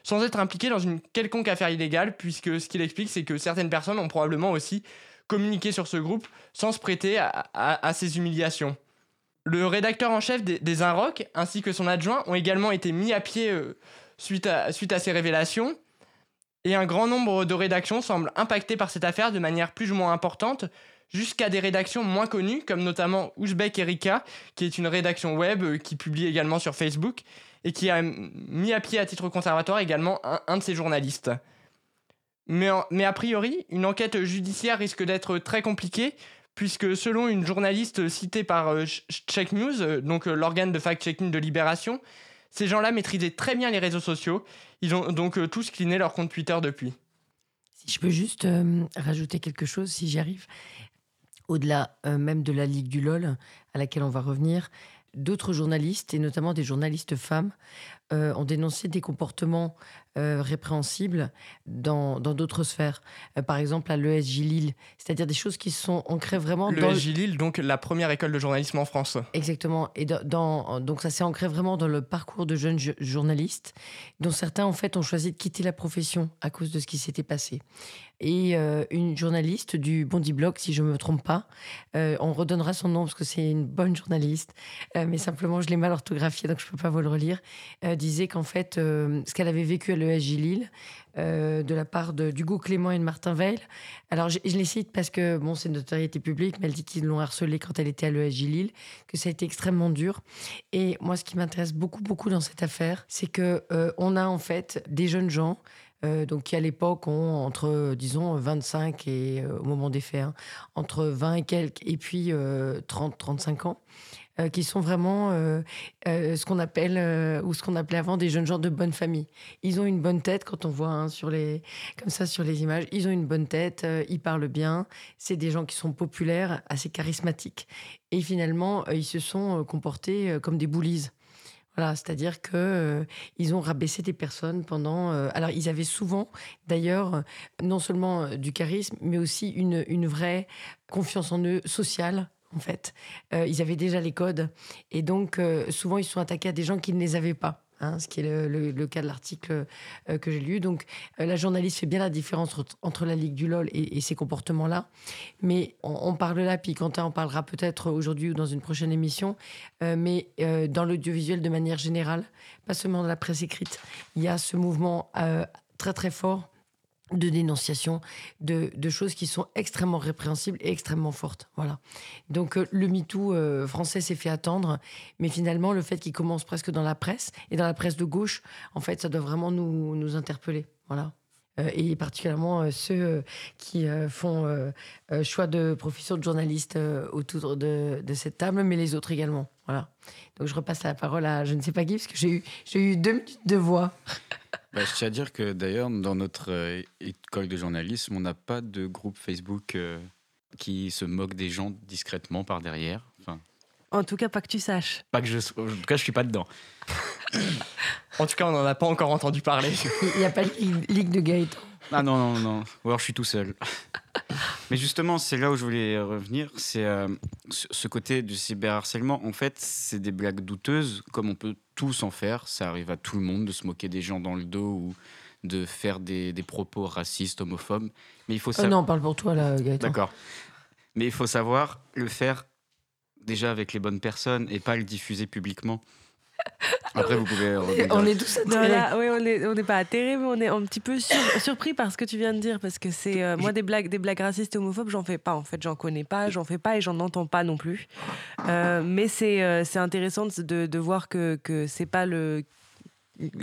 sans être impliqués dans une quelconque affaire illégale, puisque ce qu'il explique, c'est que certaines personnes ont probablement aussi communiqué sur ce groupe sans se prêter à, ces humiliations. Le rédacteur en chef des, des ainsi que son adjoint, ont également été mis à pied euh, suite, à, suite à ces révélations. Et un grand nombre de rédactions semblent impactées par cette affaire de manière plus ou moins importante, jusqu'à des rédactions moins connues, comme notamment Ouzbek Erika, qui est une rédaction web euh, qui publie également sur Facebook et qui a mis à pied à titre conservatoire également un, de ses journalistes. Mais, mais a priori, une enquête judiciaire risque d'être très compliquée, puisque selon une journaliste citée par euh, Check News, euh, donc l'organe de fact-checking de Libération, ces gens-là maîtrisaient très bien les réseaux sociaux. Ils ont donc tous cliné leur compte Twitter depuis. Si je peux juste rajouter quelque chose, si j'y arrive au-delà euh, même de la Ligue du LOL, à laquelle on va revenir, d'autres journalistes, et notamment des journalistes femmes, euh, ont dénoncé des comportements euh, répréhensibles dans d'autres sphères. Euh, par exemple, à l'ESJ Lille, c'est-à-dire des choses qui sont ancrées vraiment dans... L'ESJ Lille, donc la première école de journalisme en France. Exactement. Et dans, donc ça s'est ancré vraiment dans le parcours de jeunes journalistes, dont certains, en fait, ont choisi de quitter la profession à cause de ce qui s'était passé. Et une journaliste du Bondi Blog, si je ne me trompe pas, on redonnera son nom parce que c'est une bonne journaliste, mais simplement je l'ai mal orthographié, donc je ne peux pas vous le relire disait qu'en fait, euh, ce qu'elle avait vécu à l'ESJ Lille, euh, de la part d'Hugo Clément et de Martin Veil. Alors, je, les cite parce que, bon, c'est une notoriété publique, mais elle dit qu'ils l'ont harcelée quand elle était à l'ESJ Lille, que ça a été extrêmement dur. Et moi, ce qui m'intéresse beaucoup, beaucoup dans cette affaire, c'est que euh, on a en fait des jeunes gens donc qui à l'époque ont entre, disons, 25 et au moment des faits, hein, entre 20 et quelques, et puis 30, 35 ans, euh, qui sont vraiment euh, euh, ce qu'on appelle, ou ce qu'on appelait avant des jeunes gens de bonne famille. Ils ont une bonne tête quand on voit hein, sur les, comme ça sur les images. Ils ont une bonne tête, ils parlent bien. C'est des gens qui sont populaires, assez charismatiques. Et finalement, ils se sont comportés comme des boulises. C'est-à-dire que ils ont rabaissé des personnes pendant. alors, ils avaient souvent, d'ailleurs, non seulement du charisme, mais aussi une, une vraie confiance en eux sociale en fait. Euh, ils avaient déjà les codes. Et donc, euh, souvent, ils sont attaqués à des gens qui ne les avaient pas. Hein, ce qui est le, cas de l'article euh, que j'ai lu. Donc, euh, la journaliste fait bien la différence entre, la Ligue du LOL et, ces comportements-là. Mais on, parle là, puis Quentin en parlera peut-être aujourd'hui ou dans une prochaine émission, euh, mais dans l'audiovisuel de manière générale, pas seulement dans la presse écrite, il y a ce mouvement très très fort de dénonciation de, choses qui sont extrêmement répréhensibles et extrêmement fortes. Voilà. Donc euh, le MeToo euh, français s'est fait attendre, mais finalement le fait qu'il commence presque dans la presse et dans la presse de gauche, en fait, ça doit vraiment nous, interpeller. Voilà. Euh, et particulièrement ceux qui font choix de profession de journaliste autour de, cette table, mais les autres également. Voilà. Donc je repasse la parole à je ne sais pas qui, parce que j'ai eu, eu deux minutes de voix. Bah, je tiens à dire que d'ailleurs, dans notre euh, école de journalisme, on n'a pas de groupe Facebook euh, qui se moque des gens discrètement par derrière. Enfin, en tout cas, pas que tu saches. Pas que je, en tout cas, je suis pas dedans. en tout cas, on n'en a pas encore entendu parler. Il n'y a pas de ligue de Gaëtan. Ah non, non, non. Ou alors je suis tout seul. Mais justement, c'est là où je voulais revenir. C'est euh, ce côté du cyberharcèlement. En fait, c'est des blagues douteuses, comme on peut tous en faire. Ça arrive à tout le monde de se moquer des gens dans le dos ou de faire des, des propos racistes, homophobes. Mais il faut savoir. non, on parle pour toi là, Gaëtan. D'accord. Mais il faut savoir le faire déjà avec les bonnes personnes et pas le diffuser publiquement. Après, vous pouvez. On est tous atterrés. oui, on n'est pas atterrés, mais on est un petit peu surpris par ce que tu viens de dire. Parce que c'est. Euh, moi, des blagues, des blagues racistes et homophobes, j'en fais pas. En fait, j'en connais pas, j'en fais pas et j'en entends pas non plus. Euh, mais c'est euh, c'est intéressant de, de, voir que, que c'est pas le.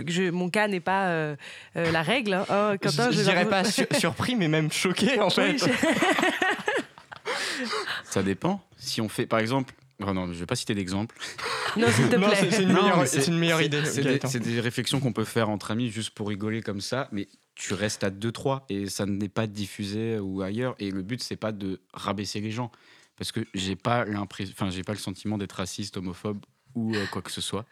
Je, mon cas n'est pas la règle. Hein. Oh, je dirais pas surpris, mais même choqué en fait. Ça dépend. Si on fait, par exemple, Oh non, je ne vais pas citer d'exemple. Non, s'il te plaît. C'est une, meilleure, idée. C'est des, réflexions qu'on peut faire entre amis juste pour rigoler comme ça, mais tu restes à 2-3 et ça n'est pas diffusé ou ailleurs. Et le but, c'est pas de rabaisser les gens. Parce que j'ai pas l'impression, enfin, j'ai pas le sentiment d'être raciste, homophobe ou euh, quoi que ce soit.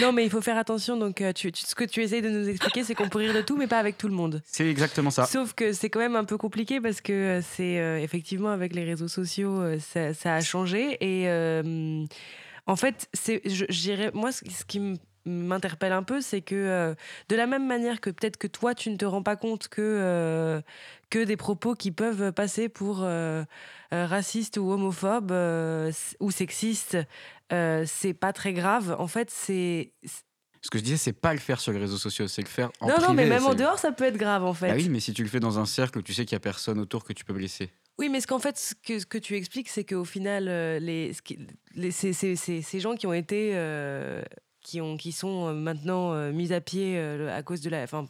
Non, mais il faut faire attention. Donc, euh, tu, ce que tu essayes de nous expliquer, c'est qu'on peut rire de tout, mais pas avec tout le monde. C'est exactement ça. Sauf que c'est quand même un peu compliqué parce que euh, c'est effectivement avec les réseaux sociaux, ça, ça, a changé. Et en fait, c'est, je, moi, ce qui m'interpelle un peu, c'est que de la même manière que peut-être que toi, tu ne te rends pas compte que, que des propos qui peuvent passer pour racistes ou homophobes ou sexistes euh, c'est pas très grave. En fait, c'est. Ce que je disais, c'est pas le faire sur les réseaux sociaux, c'est le faire en non, privé. Non, mais même en dehors, ça peut être grave, en fait. Ah oui, mais si tu le fais dans un cercle, tu sais qu'il y a personne autour que tu peux blesser. Oui, mais ce qu'en fait, ce que, ce que tu expliques, c'est qu'au final, euh, les, les ces, ces, ces, gens qui ont été euh, qui, ont, qui sont maintenant mis à pied à cause de la, enfin,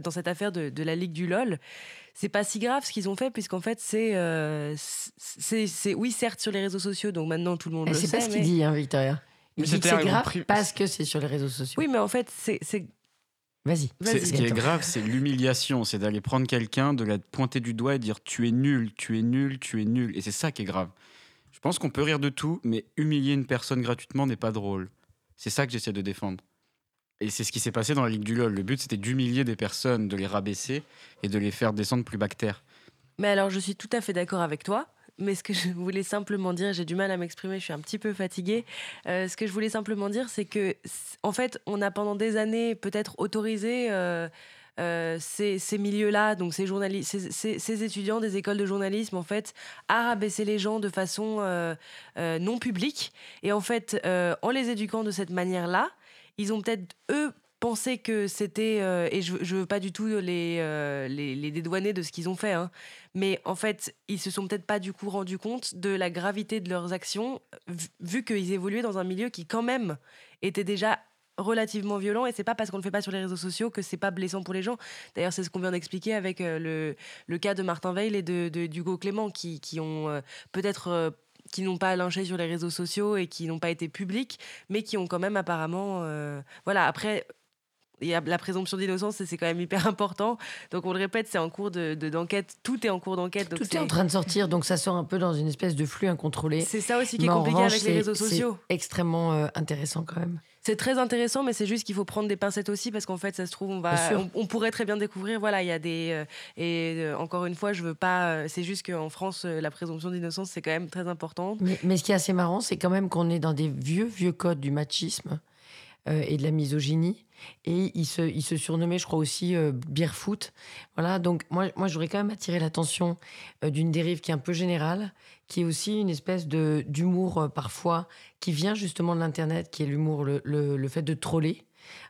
dans cette affaire de, de, la Ligue du LOL, c'est pas si grave ce qu'ils ont fait, puisqu'en fait, c'est, euh, c'est, oui, certes, sur les réseaux sociaux, donc maintenant tout le monde le sait. C'est pas ce qu'il dit, hein, Victoria. Il dit que c'est grave parce que c'est sur les réseaux sociaux. Oui, mais en fait, c'est. Vas-y. ce qui est grave, c'est l'humiliation. C'est d'aller prendre quelqu'un, de la pointer du doigt et dire tu es nul, tu es nul, tu es nul. Et c'est ça qui est grave. Je pense qu'on peut rire de tout, mais humilier une personne gratuitement n'est pas drôle. C'est ça que j'essaie de défendre. Et c'est ce qui s'est passé dans la Ligue du LOL. Le but, c'était d'humilier des personnes, de les rabaisser et de les faire descendre plus bactères. Mais alors, je suis tout à fait d'accord avec toi. Mais ce que je voulais simplement dire, j'ai du mal à m'exprimer, je suis un petit peu fatiguée. Euh, ce que je voulais simplement dire, c'est que, en fait, on a pendant des années peut-être autorisé euh, euh, ces, milieux-là, donc ces, journalistes, ces, étudiants des écoles de journalisme, en fait, à rabaisser les gens de façon non publique. Et en fait, en les éduquant de cette manière-là, ils ont peut-être, eux, pensé que c'était, euh, et je, je veux pas du tout les, euh, les, dédouaner de ce qu'ils ont fait, hein, mais en fait, ils se sont peut-être pas du coup rendus compte de la gravité de leurs actions, vu qu'ils évoluaient dans un milieu qui quand même était déjà relativement violent et c'est pas parce qu'on le fait pas sur les réseaux sociaux que c'est pas blessant pour les gens. D'ailleurs, c'est ce qu'on vient d'expliquer avec euh, le, le cas de Martin Veil et de, de d'Hugo Clément qui, qui ont peut-être qui n'ont pas lynché sur les réseaux sociaux et qui n'ont pas été publics, mais qui ont quand même apparemment. Euh, voilà, après. Il y a la présomption d'innocence et c'est quand même hyper important. Donc on le répète, c'est en cours de, d'enquête. Tout est en cours d'enquête. Tout est... en train de sortir, donc ça sort un peu dans une espèce de flux incontrôlé. C'est ça aussi qui est compliqué avec les réseaux sociaux. C'est extrêmement euh, intéressant quand même. C'est très intéressant, mais c'est juste qu'il faut prendre des pincettes aussi parce qu'en fait, ça se trouve, on va, on, pourrait très bien découvrir. Voilà, il y a des euh, et euh, encore une fois, je veux pas. Euh, c'est juste qu'en France, la présomption d'innocence c'est quand même très importante. Mais, ce qui est assez marrant, c'est quand même qu'on est dans des vieux vieux codes du machisme et de la misogynie Et il se, il se surnommait, je crois aussi, euh, Foot. Voilà, donc moi, moi j'aurais quand même attiré l'attention euh, d'une dérive qui est un peu générale, qui est aussi une espèce de d'humour euh, parfois qui vient justement de l'internet, qui est l'humour, le, le, fait de troller.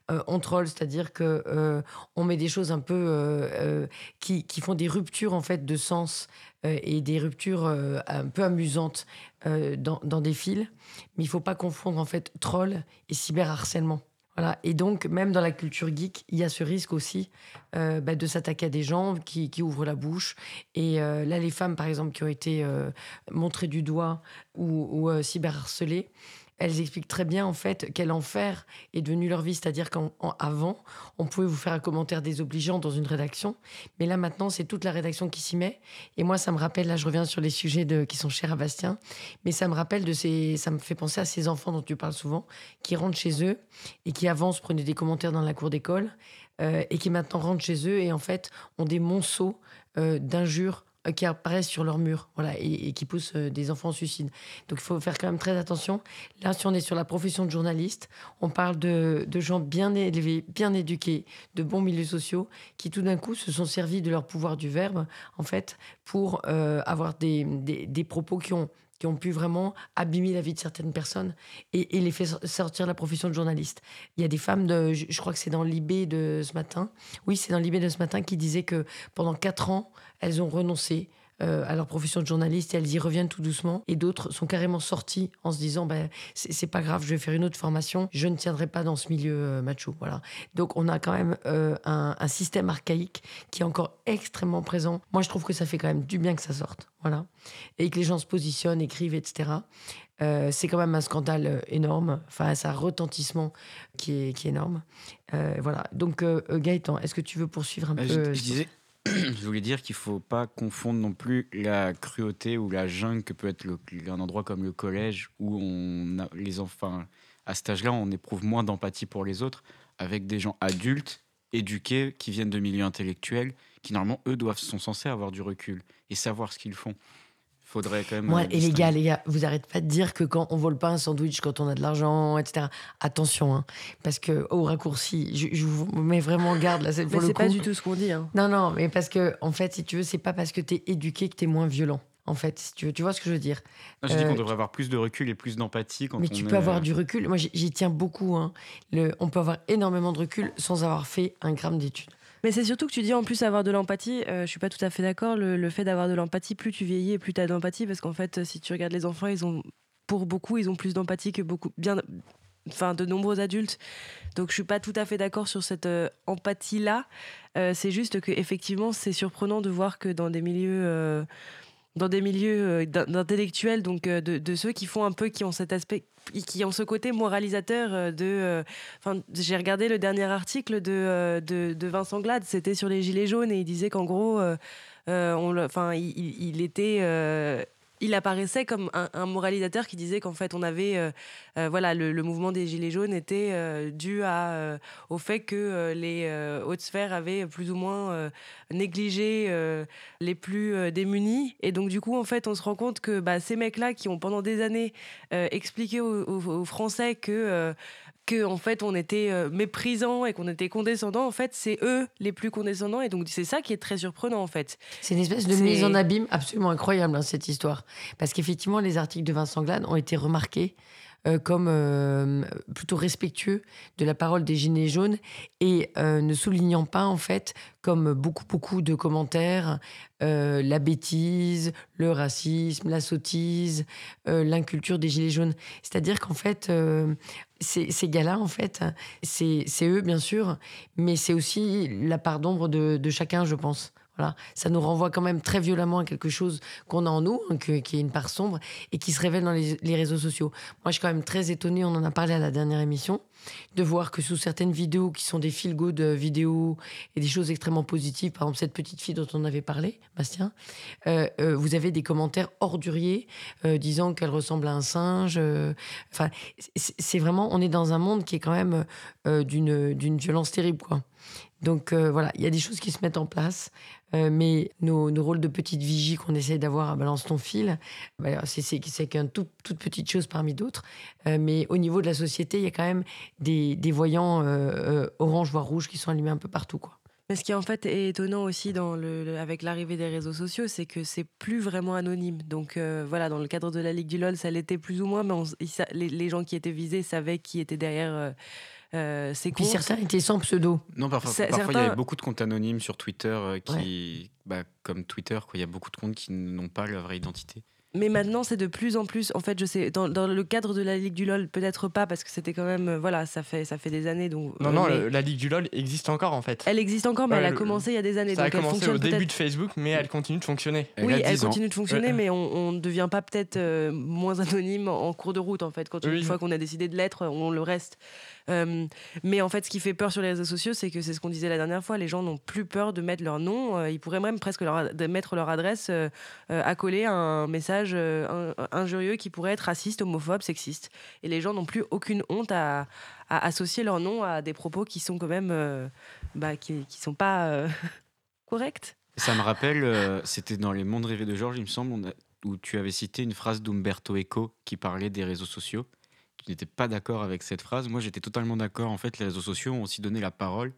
On troll, c'est-à-dire que on met des choses un peu qui, qui, font des ruptures en fait de sens et des ruptures un peu amusantes dans, dans, des fils. Mais il faut pas confondre en fait troll et cyberharcèlement. Et donc, même dans la culture geek, il y a ce risque aussi euh, bah, de s'attaquer à des gens qui, qui, ouvrent la bouche. Et euh, là, les femmes, par exemple, qui ont été euh, montrées du doigt ou, ou cyberharcelées, elles expliquent très bien en fait quel enfer est devenu leur vie. C'est-à-dire qu'avant, on pouvait vous faire un commentaire désobligeant dans une rédaction, mais là maintenant, c'est toute la rédaction qui s'y met. Et moi, ça me rappelle, là je reviens sur les sujets de, qui sont chers à Bastien, mais ça me rappelle de ces, ça me fait penser à ces enfants dont tu parles souvent, qui rentrent chez eux et qui avant prenaient des commentaires dans la cour d'école euh, et qui maintenant rentrent chez eux et en fait ont des monceaux euh, d'injures qui apparaissent sur leur mur voilà, et, qui poussent euh, des enfants au suicide. Donc il faut faire quand même très attention. Là, si on est sur la profession de journaliste, on parle de, gens bien élevés, bien éduqués, de bons milieux sociaux, qui tout d'un coup se sont servis de leur pouvoir du verbe, en fait, pour euh, avoir des, des propos qui ont qui ont pu vraiment abîmer la vie de certaines personnes et, les faire sortir de la profession de journaliste. Il y a des femmes, de, je, crois que c'est dans l'IB de ce matin, oui, c'est dans l'IB de ce matin, qui disaient que pendant quatre ans, elles ont renoncé euh, à leur profession de journaliste et elles y reviennent tout doucement. Et d'autres sont carrément sorties en se disant ben, c'est pas grave, je vais faire une autre formation, je ne tiendrai pas dans ce milieu euh, macho. Voilà. Donc on a quand même euh, un, un, système archaïque qui est encore extrêmement présent. Moi je trouve que ça fait quand même du bien que ça sorte. Voilà. Et que les gens se positionnent, écrivent, etc. Euh, c'est quand même un scandale énorme, enfin, c'est un retentissement qui est, qui est énorme. Euh, voilà. Donc, euh, Gaëtan, est-ce que tu veux poursuivre un peu je, je disais, je voulais dire qu'il faut pas confondre non plus la cruauté ou la jungle que peut être un endroit comme le collège où on a, les enfants à cet âge-là on éprouve moins d'empathie pour les autres avec des gens adultes éduqués qui viennent de milieux intellectuels qui normalement eux doivent sont censés avoir du recul et savoir ce qu'ils font faudrait quand même. Ouais, et les gars, les gars, vous arrêtez pas de dire que quand on vole pas un sandwich, quand on a de l'argent, etc. Attention, hein, parce que au raccourci, je, je, vous mets vraiment en garde là. C'est mais c'est pas du tout ce qu'on dit. Hein. Non, non, mais parce que en fait, si tu veux, c'est pas parce que tu es éduqué que tu es moins violent. En fait, si tu veux, tu vois ce que je veux dire? Je euh, dis qu'on devrait avoir plus de recul et plus d'empathie quand mais on tu est... peux avoir du recul. Moi, j'y tiens beaucoup. Hein. Le, on peut avoir énormément de recul sans avoir fait un gramme d'études. Mais c'est surtout que tu dis en plus avoir de l'empathie. Euh, je suis pas tout à fait d'accord. Le, fait d'avoir de l'empathie, plus tu vieillis plus tu as d'empathie. Parce qu'en fait, si tu regardes les enfants, ils ont, pour beaucoup, ils ont plus d'empathie que beaucoup, bien, enfin, de nombreux adultes. Donc je suis pas tout à fait d'accord sur cette euh, empathie-là. Euh, c'est juste que effectivement, c'est surprenant de voir que dans des milieux euh, dans des milieux d'intellectuels, donc de, de, ceux qui font un peu, qui ont cet aspect, qui ont ce côté moralisateur de. Enfin, j'ai regardé le dernier article de, de, de Vincent Glade, c'était sur les gilets jaunes et il disait qu'en gros, euh, enfin, il, était. Il apparaissait comme un, moralisateur qui disait qu'en fait on avait euh, euh, voilà le, mouvement des gilets jaunes était euh, dû au fait que les hautes sphères avaient plus ou moins négligé les plus démunis. Et donc du coup en fait on se rend compte que bah, ces mecs là qui ont pendant des années expliqué aux, Français que que en fait on était euh, méprisant et qu'on était condescendant en fait c'est eux les plus condescendants et donc c'est ça qui est très surprenant en fait. C'est une espèce de mise en abîme absolument incroyable hein, cette histoire. Parce qu'effectivement les articles de Vincent Glade ont été remarqués euh, comme euh, plutôt respectueux de la parole des Gilets jaunes et euh, ne soulignant pas en fait comme beaucoup beaucoup de commentaires la bêtise, le racisme, la sottise, l'inculture des Gilets jaunes. C'est-à-dire qu'en fait ces, ces gars-là en fait c'est eux bien sûr mais c'est aussi la part d'ombre de chacun je pense. Voilà. Ça nous renvoie quand même très violemment à quelque chose qu'on a en nous, hein, qui est une part sombre et qui se révèle dans les, réseaux sociaux. Moi, je suis quand même très étonnée, on en a parlé à la dernière émission, de voir que sous certaines vidéos qui sont des feel-good vidéos et des choses extrêmement positives, par exemple cette petite fille dont on avait parlé, Bastien, euh, euh, vous avez des commentaires orduriers euh, disant qu'elle ressemble à un singe. euh, Enfin, c'est vraiment, on est dans un monde qui est quand même euh, d'une violence terrible, quoi. Donc euh, voilà, il y a des choses qui se mettent en place, euh, mais nos, nos rôles de petite vigie qu'on essaie d'avoir à balance ton fil, bah, c'est qu'une toute, petite chose parmi d'autres. Euh, mais au niveau de la société, il y a quand même des, des voyants euh, orange voire rouge qui sont allumés un peu partout. Quoi. Mais ce qui en fait est étonnant aussi dans le, avec l'arrivée des réseaux sociaux, c'est que c'est plus vraiment anonyme. Donc voilà, dans le cadre de la Ligue du LOL, ça l'était plus ou moins, mais les, gens qui étaient visés savaient qui était derrière euh, ces Puis certains étaient sans pseudo. Non, parfois, C'est- il y avait beaucoup de comptes anonymes sur Twitter euh, qui, bah, comme Twitter, quoi, il y a beaucoup de comptes qui n'ont pas leur vraie identité. Mais maintenant, c'est de plus en plus. En fait, je sais, dans, dans le cadre de la Ligue du LOL, peut-être pas, parce que c'était quand même. euh, Voilà, ça fait, ça fait des années. Donc, Non, euh, non, mais la Ligue du LoL existe encore en fait. Elle existe encore, mais Ouais, elle a le- commencé il y a des années. Ça a donc commencé fonctionne au début de Facebook, mais elle continue de fonctionner. Elle oui, elle 10 ans. continue de fonctionner, Ouais. mais on ne devient pas peut-être euh, moins anonyme en cours de route, en fait. Quand une fois qu'on a décidé de l'être, on le reste. Euh, mais en fait, ce qui fait peur sur les réseaux sociaux, c'est que c'est ce qu'on disait la dernière fois, les gens n'ont plus peur de mettre leur nom. euh, ils pourraient même presque leur, mettre leur adresse euh, accolée à un message in- injurieux qui pourrait être raciste, homophobe, sexiste. Et les gens n'ont plus aucune honte à, associer leur nom à des propos qui sont quand même, bah, qui, sont pas corrects. Ça me rappelle, c'était dans Les Mondes rêvés de Georges, il me semble, où tu avais cité une phrase d'Umberto Eco qui parlait des réseaux sociaux. Tu n'étais pas d'accord avec cette phrase. Moi, j'étais totalement d'accord. En fait, les réseaux sociaux ont aussi donné la parole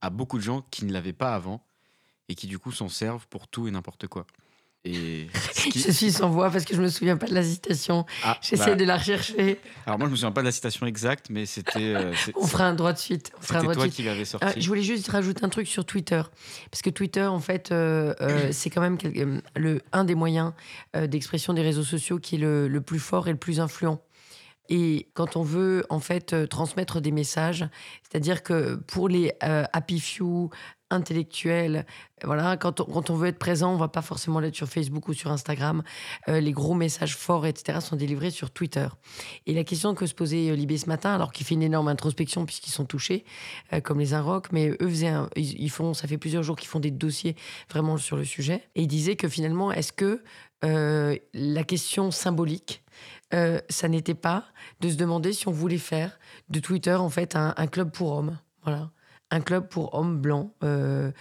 à beaucoup de gens qui ne l'avaient pas avant et qui, du coup, s'en servent pour tout et n'importe quoi. Et qui- Je suis sans voix parce que je me souviens pas de la citation. Ah, J'essaie bah, de la rechercher. Alors, moi, je me souviens pas de la citation exacte, mais c'était euh, On fera un droit de suite. C'était toi suite. qui l'avais sorti. Euh, je voulais juste rajouter un truc sur Twitter. Parce que Twitter, en fait, euh, c'est quand même le, un des moyens d'expression des réseaux sociaux qui est le, le plus fort et le plus influent. Et quand on veut, en fait, euh, transmettre des messages, c'est-à-dire que pour les euh, happy few, intellectuels, voilà, quand on, veut être présent, on va pas forcément l'être sur Facebook ou sur Instagram. Euh, les gros messages forts, etc., sont délivrés sur Twitter. Et la question que se posait euh, Libé ce matin, alors qu'il fait une énorme introspection puisqu'ils sont touchés, comme les Inrocks, mais eux faisaient ils, ils font, ça fait plusieurs jours qu'ils font des dossiers vraiment sur le sujet. Et ils disaient que finalement, est-ce que euh, la question symbolique, euh, ça n'était pas de se demander si on voulait faire de Twitter en fait un, club pour hommes, voilà, un club pour hommes blancs euh,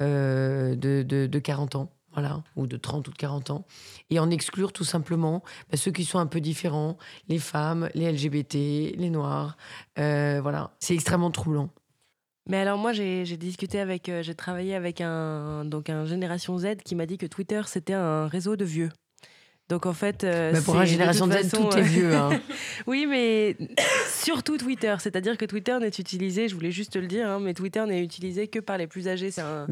de, de, de 40 ans. Voilà, ou de 30 ou de 40 ans, et en exclure tout simplement bah, ceux qui sont un peu différents, les femmes, les LGBT, les noirs. voilà, c'est extrêmement troublant. Mais alors moi j'ai discuté avec, euh, j'ai travaillé avec un donc un génération Z qui m'a dit que Twitter c'était un réseau de vieux. Donc en fait, euh, pour de génération Z, façon, tout est vieux. hein. oui, mais surtout Twitter, c'est-à-dire que Twitter n'est utilisé, je voulais juste te le dire, hein, mais Twitter n'est utilisé que par les plus âgés. C'est un,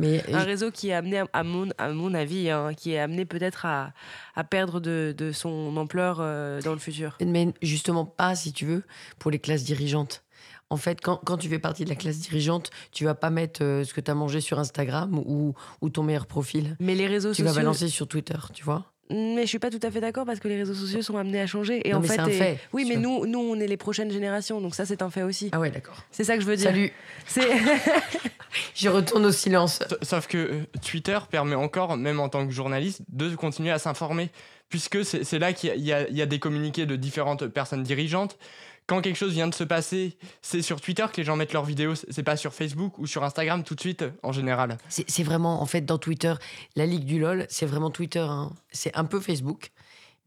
réseau qui est amené, à- à mon, à mon avis, hein, qui est amené peut-être à, à perdre de, de son ampleur euh, dans le futur. mais justement pas, si tu veux, pour les classes dirigeantes. En fait, quand, quand tu fais partie de la classe dirigeante, tu vas pas mettre euh, ce que tu as mangé sur Instagram ou, ou ton meilleur profil. Mais les réseaux Tu sociaux. vas balancer sur Twitter, tu vois. Mais je suis pas tout à fait d'accord parce que les réseaux sociaux sont amenés à changer. Et Non, en mais fait, c'est un et- fait, Oui, mais nous, nous, on est les prochaines générations, donc ça, c'est un fait aussi. Ah ouais, d'accord. C'est ça que je veux dire. Salut, C'est je retourne au silence. Sauf que euh, Twitter permet encore, même en tant que journaliste, de continuer à s'informer. Puisque c'est c'est là qu'il y, a- il y a- il y a des communiqués de différentes personnes dirigeantes. Quand quelque chose vient de se passer, c'est sur Twitter que les gens mettent leurs vidéos. C'est pas sur Facebook ou sur Instagram tout de suite, en général. C'est c'est vraiment, en fait, dans Twitter, la Ligue du LOL, c'est vraiment Twitter. hein. C'est un peu Facebook,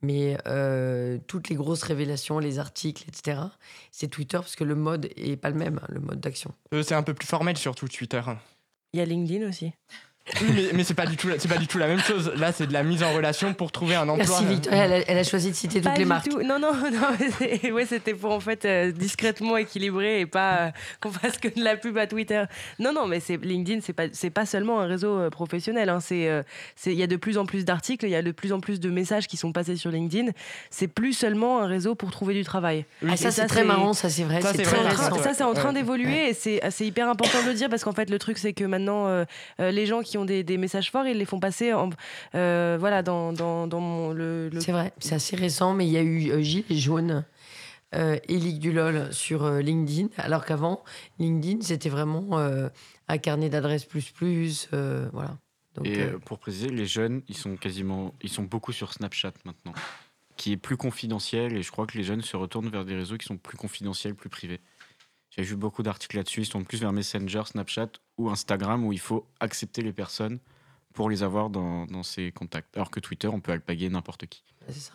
mais euh, toutes les grosses révélations, les articles, etc., c'est Twitter parce que le mode est pas le même, hein, le mode d'action. Euh, c'est un peu plus formel surtout Twitter. Il y a LinkedIn aussi. Oui, mais, mais c'est pas du tout, la- c'est pas du tout la même chose. Là, c'est de la mise en relation pour trouver un emploi. Merci elle a, elle a choisi de citer toutes Pas les du marques. tout. Non, non, non. ouais, c'était pour en fait euh, discrètement équilibrer et pas euh, qu'on fasse que de la pub à Twitter. Non, non, mais c'est LinkedIn, c'est pas c'est pas seulement un réseau euh, professionnel. hein, c'est euh, il y a de plus en plus d'articles, il y a de plus en plus de messages qui sont passés sur LinkedIn. C'est plus seulement un réseau pour trouver du travail. Oui, Ah, ça, c'est très marrant, ça, c'est vrai. Ça, C'est c'est très vrai, C'est en train- récent. ouais. ça, c'est en train Ouais. d'évoluer et c'est c'est hyper important de le dire parce qu'en fait, le truc, c'est que maintenant, les gens qui ont des, des messages forts, ils les font passer en, euh, voilà, dans, dans, dans mon- le, le- C'est vrai, c'est assez récent, mais il y a eu euh, Gilets jaunes euh, et Ligue du LOL sur euh, LinkedIn, alors qu'avant, LinkedIn, c'était vraiment euh, un carnet d'adresses plus plus, euh, voilà. Donc, Et euh, euh, pour préciser, les jeunes, ils sont quasiment, ils sont beaucoup sur Snapchat maintenant, qui est plus confidentiel. Et je crois que les jeunes se retournent vers des réseaux qui sont plus confidentiels, plus privés. J'ai vu beaucoup d'articles là-dessus. Ils sont plus vers Messenger, Snapchat ou Instagram où il faut accepter les personnes pour les avoir dans, dans ses contacts. Alors que Twitter, on peut alpaguer n'importe qui. C'est ça.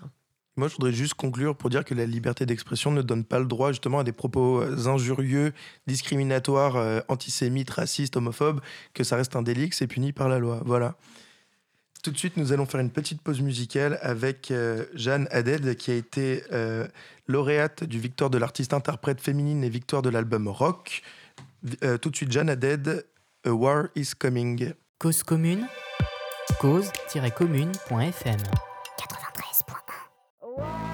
Moi, je voudrais juste conclure pour dire que la liberté d'expression ne donne pas le droit justement à des propos euh, injurieux, discriminatoires, euh, antisémites, racistes, homophobes, que ça reste un délit, que c'est puni par la loi. Voilà. Tout de suite, nous allons faire une petite pause musicale avec euh, Jeanne Haddad, qui a été euh, lauréate du Victoire de l'artiste interprète féminine et Victoire de l'album rock. Euh, tout de suite, Jeanne Haddad, A War is Coming. Cause commune, cause-commune.fm 93.1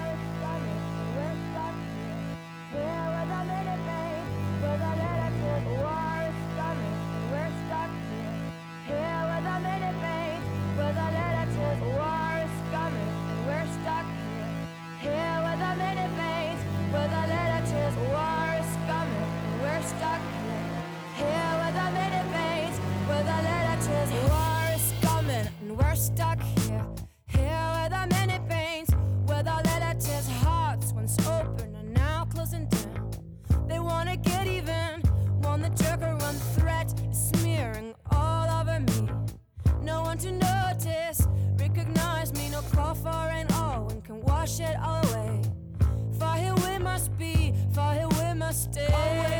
all away. For here we must be, for here we must stay. Always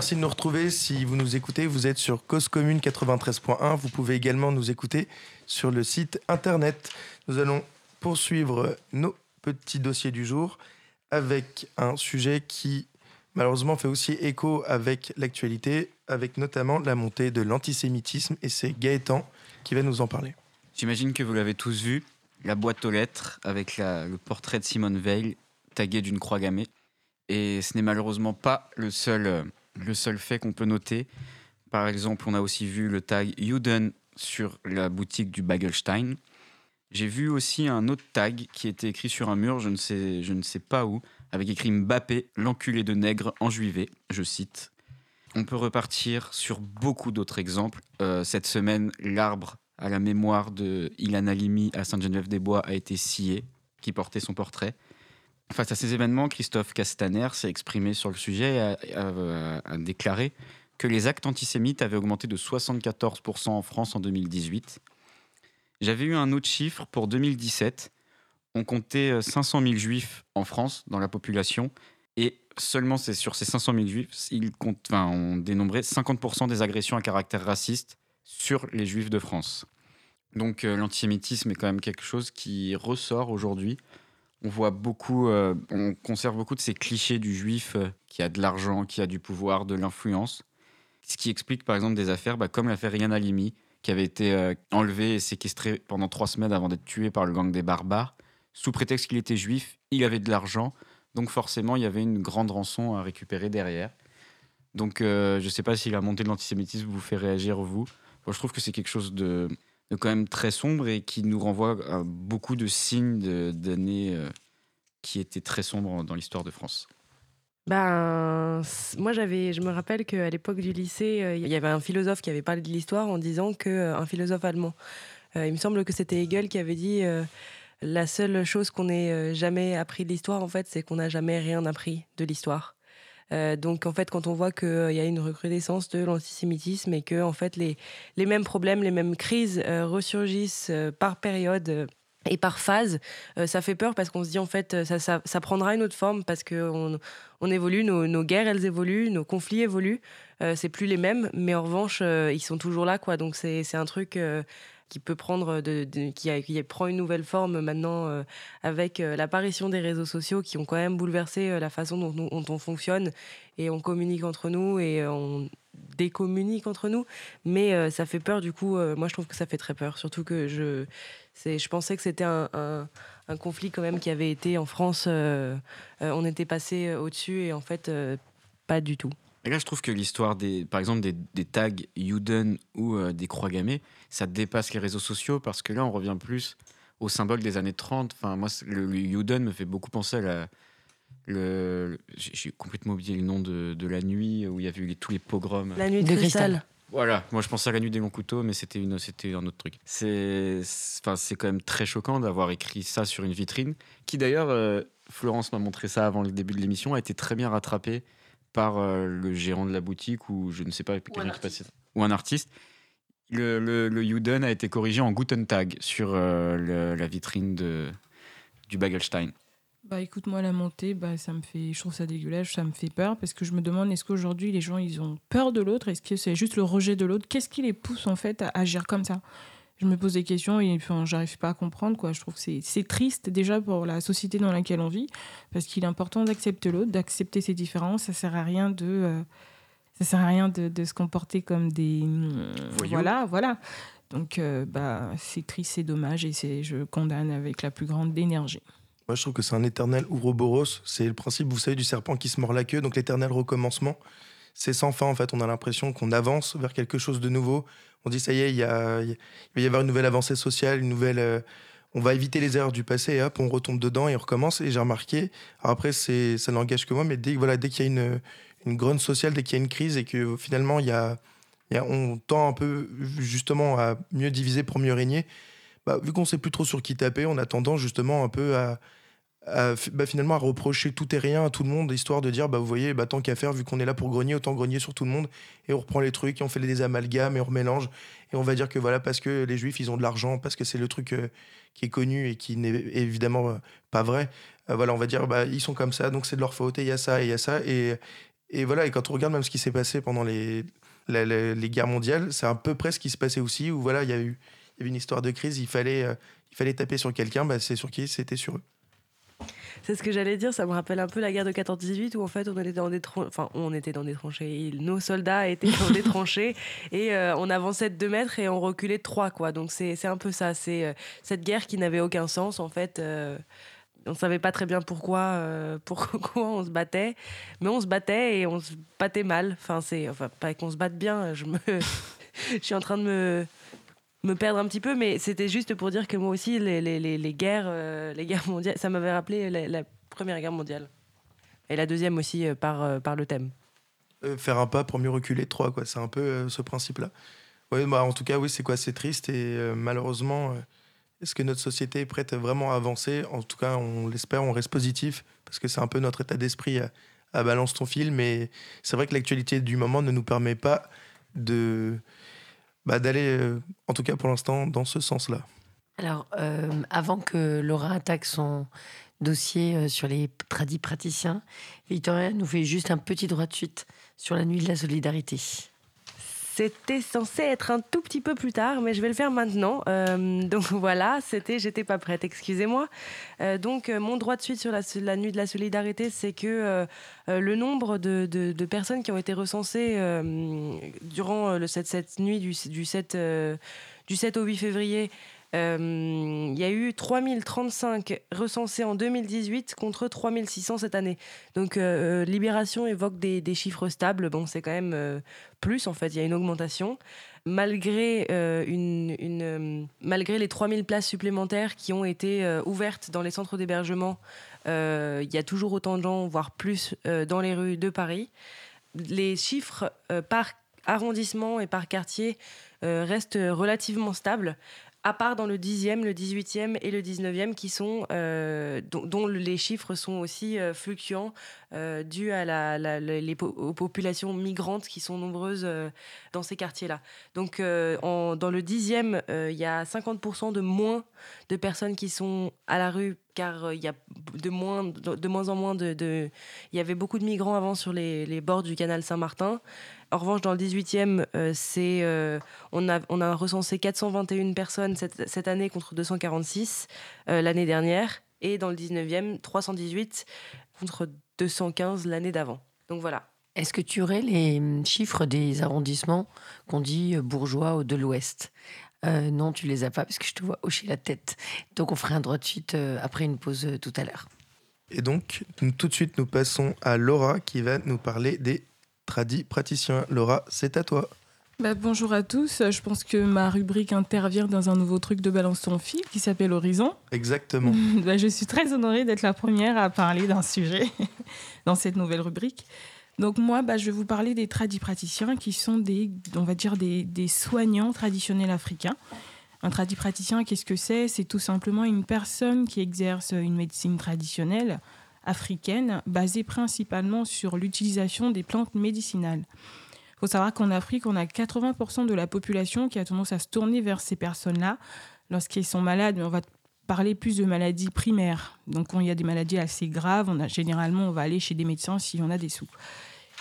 Merci de nous retrouver. Si vous nous écoutez, vous êtes sur Cause Commune 93.1. Vous pouvez également nous écouter sur le site internet. Nous allons poursuivre nos petits dossiers du jour avec un sujet qui malheureusement fait aussi écho avec l'actualité, avec notamment la montée de l'antisémitisme. Et c'est Gaëtan qui va nous en parler. J'imagine que vous l'avez tous vu, la boîte aux lettres avec le portrait de Simone Veil tagué d'une croix gammée. Et ce n'est malheureusement pas le seul, euh, le seul fait qu'on peut noter. Par exemple, on a aussi vu le tag Juden sur la boutique du Bagelstein. J'ai vu aussi un autre tag qui était écrit sur un mur, je ne sais, je ne sais pas où, avec écrit Mbappé, l'enculé de nègre enjuivé, je cite. On peut repartir sur beaucoup d'autres exemples. Euh, cette semaine, l'arbre à la mémoire de Ilan Halimi à Sainte-Geneviève-des-Bois a été scié, qui portait son portrait. Face à ces événements, Christophe Castaner s'est exprimé sur le sujet et a, a déclaré que les actes antisémites avaient augmenté de 74% en France en 2018. J'avais eu un autre chiffre pour 2017. On comptait euh, 500 000 juifs en France dans la population et seulement sur ces 500 000 juifs, ils comptent, enfin, on dénombrait 50% des agressions à caractère raciste sur les juifs de France. Donc euh, l'antisémitisme est quand même quelque chose qui ressort aujourd'hui. On voit beaucoup, euh, on conserve beaucoup de ces clichés du juif euh, qui a de l'argent, qui a du pouvoir, de l'influence. Ce qui explique par exemple des affaires bah, comme l'affaire Yann Halimi, qui avait été euh, enlevé et séquestré pendant trois semaines avant d'être tué par le gang des barbares. Sous prétexte qu'il était juif, il avait de l'argent, donc forcément il y avait une grande rançon à récupérer derrière. Donc, euh, je sais pas si la montée de l'antisémitisme vous fait réagir, vous. Je trouve que c'est quelque chose de quand même très sombre et qui nous renvoie à beaucoup de signes d'années euh, qui étaient très sombres dans l'histoire de France. Ben, moi, j'avais, je me rappelle qu'à l'époque du lycée, euh, il y avait un philosophe qui avait parlé de l'histoire en disant que euh, un philosophe allemand. il me semble que c'était Hegel qui avait dit la seule chose qu'on ait jamais appris de l'histoire, en fait, c'est qu'on n'a jamais rien appris de l'histoire. Euh, donc, en fait, quand on voit qu'il y a une recrudescence de l'antisémitisme et que, en fait, les, les mêmes problèmes, les mêmes crises euh, ressurgissent euh, par période. et par phase, ça fait peur parce qu'on se dit en fait ça, ça, prendra une autre forme parce qu'on on évolue, nos, nos guerres elles évoluent, nos conflits évoluent. Euh, c'est plus les mêmes, mais en revanche ils sont toujours là quoi. Donc c'est un truc qui peut prendre de- qui, prend une nouvelle forme maintenant euh, avec euh, l'apparition des réseaux sociaux qui ont quand même bouleversé euh, la façon dont, on fonctionne et on communique entre nous et euh, on décommunique entre nous. Mais euh, ça fait peur du coup. euh, moi je trouve que ça fait très peur, surtout que je je pensais que c'était un, un- conflit quand même qui avait été en France. euh, euh, on était passé euh, au-dessus et en fait, euh, pas du tout. Et là, je trouve que l'histoire, des, par exemple, des, des tags Juden ou euh, des croix gammées, ça dépasse les réseaux sociaux parce que là, on revient plus au symbole des années 30. Enfin, moi, le, le Juden me fait beaucoup penser à la. Le, le- j'ai complètement oublié le nom de, de la nuit où il y avait eu les- tous les pogroms. La nuit de, De cristal. cristal. Voilà, moi je pensais à la nuit des longs couteaux, mais c'était une, c'était un autre truc. C'est, c'est- enfin, c'est quand même très choquant d'avoir écrit ça sur une vitrine, qui d'ailleurs, euh, Florence m'a montré ça avant le début de l'émission, a été très bien rattrapé par euh, le gérant de la boutique ou je ne sais pas, quelqu'un qui passait, ou un artiste. Le, le, le Juden a été corrigé en Guten Tag sur euh, le- la vitrine de, du Bagelstein. Bah écoute, moi la montée, bah ça me fait, je trouve ça dégueulasse, ça me fait peur parce que je me demande est-ce qu'aujourd'hui les gens ils ont peur de l'autre, est-ce que c'est juste le rejet de l'autre, qu'est-ce qui les pousse en fait à agir comme ça? Je me pose des questions et enfin j'arrive pas à comprendre quoi. Je trouve que c'est triste déjà pour la société dans laquelle on vit parce qu'il est important d'accepter l'autre, d'accepter ses différences. Ça sert à rien de euh, ça sert à rien de, de se comporter comme des Voyous. voilà voilà. Donc euh, bah c'est triste, c'est dommage et c'est je condamne avec la plus grande énergie. Moi, je trouve que c'est un éternel Ouroboros. C'est le principe, vous savez, du serpent qui se mord la queue. Donc, l'éternel recommencement. C'est sans fin, en fait. On a l'impression qu'on avance vers quelque chose de nouveau. On dit, ça y est, il, y a- va y avoir une nouvelle avancée sociale, une nouvelle. euh, on va éviter les erreurs du passé et hop, on retombe dedans et on recommence. Et j'ai remarqué, alors après, c'est, ça n'engage que moi, mais dès, voilà, dès qu'il y a une, une sociale, dès qu'il y a une crise et que finalement, il y a, il y a- on tend un peu, justement, à mieux diviser pour mieux régner. Bah, vu qu'on sait plus trop sur qui taper, on a tendance justement un peu à, à bah, finalement à reprocher tout et rien à tout le monde, histoire de dire, bah, vous voyez, bah, tant qu'à faire, vu qu'on est là pour grogner, autant grogner sur tout le monde, et on reprend les trucs, et on fait des amalgames, et on remélange, et on va dire que voilà, parce que les juifs, ils ont de l'argent, parce que c'est le truc euh, qui est connu et qui n'est évidemment euh, pas vrai, euh, voilà, on va dire, ils sont comme ça, donc c'est de leur faute, et il y a ça, et il y a ça, et, voilà, et quand on regarde même ce qui s'est passé pendant les, guerres mondiales, c'est à peu près ce qui se passait aussi, où voilà, il y a eu avait une histoire de crise, il fallait, il fallait taper sur quelqu'un, c'est sur qui? C'était sur eux. C'est ce que j'allais dire, ça me rappelle un peu la guerre de 14-18 où en fait on était dans des enfin on était dans des tranchées, nos soldats étaient dans des tranchées et euh, on avançait de 2 mètres et on reculait de 3 quoi. Donc c'est un peu ça, c'est euh, cette guerre qui n'avait aucun sens en fait. euh, on savait pas très bien pourquoi, pourquoi on se battait, mais on se battait et on se battait mal. Enfin c'est, enfin pas qu'on se batte bien. Je me, je suis en train de me me perdre un petit peu, mais c'était juste pour dire que moi aussi, les, les, les, guerres, euh, les guerres mondiales, ça m'avait rappelé la, Première Guerre mondiale. Et la deuxième aussi euh, par, euh, par le thème. Faire un pas pour mieux reculer trois, quoi. C'est un peu ce principe-là. Ouais, bah, en tout cas, oui, c'est quoi C'est triste et malheureusement, est-ce que notre société est prête vraiment à avancer? En tout cas, on l'espère, on reste positif parce que c'est un peu notre état d'esprit à, balance ton fil. Mais c'est vrai que l'actualité du moment ne nous permet pas de bah, d'aller, euh, en tout cas pour l'instant, dans ce sens-là. Alors, euh, avant que Laura attaque son dossier euh, sur les tradis praticiens, Victoria nous fait juste un petit droit de suite sur la nuit de la solidarité. C'était censé être un tout petit peu plus tard, mais je vais le faire maintenant. Euh, donc voilà, c'était, j'étais pas prête, excusez-moi. Euh, donc euh, mon droit de suite sur la, nuit de la solidarité, c'est que le nombre de, personnes qui ont été recensées durant cette, nuit du, du 7, euh, du 7 au 8 février Il y a eu 3035 recensés en 2018 contre 3600 cette année. Donc euh, Libération évoque des, chiffres stables. Bon, c'est quand même euh, plus en fait, il y a une augmentation. Malgré, euh, une, une, euh, les 3000 places supplémentaires qui ont été euh, ouvertes dans les centres d'hébergement, euh, il y a toujours autant de gens, voire plus, euh, dans les rues de Paris. Les chiffres euh, par arrondissement et par quartier euh, restent relativement stables, à part dans le 10e, le 18e et le 19e, qui sont, euh, dont, les chiffres sont aussi euh, fluctuants, euh, dus à la, aux populations migrantes qui sont nombreuses dans ces quartiers-là. Donc, dans le 10e, euh, il y a 50% de moins de personnes qui sont à la rue, car il y a de moins, en moins de, Il y avait beaucoup de migrants avant sur les bords du canal Saint-Martin. En revanche, dans le 18e, euh, c'est, euh, on, a, on a recensé 421 personnes cette, cette année contre 246 euh, l'année dernière. Et dans le 19e, 318 contre 215 l'année d'avant. Donc voilà. Est-ce que tu aurais les hum, chiffres des arrondissements qu'on dit bourgeois ou de l'Ouest? Euh, Non, tu les as pas parce que je te vois hocher la tête. Donc on fera un droit de suite euh, après une pause euh, tout à l'heure. Et donc, nous- tout de suite, nous passons à Laura qui va nous parler des tradis praticiens. Laura, c'est à toi. Bah, bonjour à tous. Je pense que ma rubrique intervient dans un nouveau truc de Balance ton fil qui s'appelle Horizon. Exactement. Bah, je suis très honorée d'être la première à parler d'un sujet dans cette nouvelle rubrique. Donc moi, bah, je vais vous parler des tradipraticiens qui sont des, on va dire, des, des soignants traditionnels africains. Un tradipraticien, qu'est-ce que c'est? C'est tout simplement une personne qui exerce une médecine traditionnelle africaine basée principalement sur l'utilisation des plantes médicinales. Il faut savoir qu'en Afrique, on a 80% de la population qui a tendance à se tourner vers ces personnes-là lorsqu'ils sont malades, mais on va parler plus de maladies primaires. Donc, quand il y a des maladies assez graves, on a, généralement, on va aller chez des médecins si on a des sous.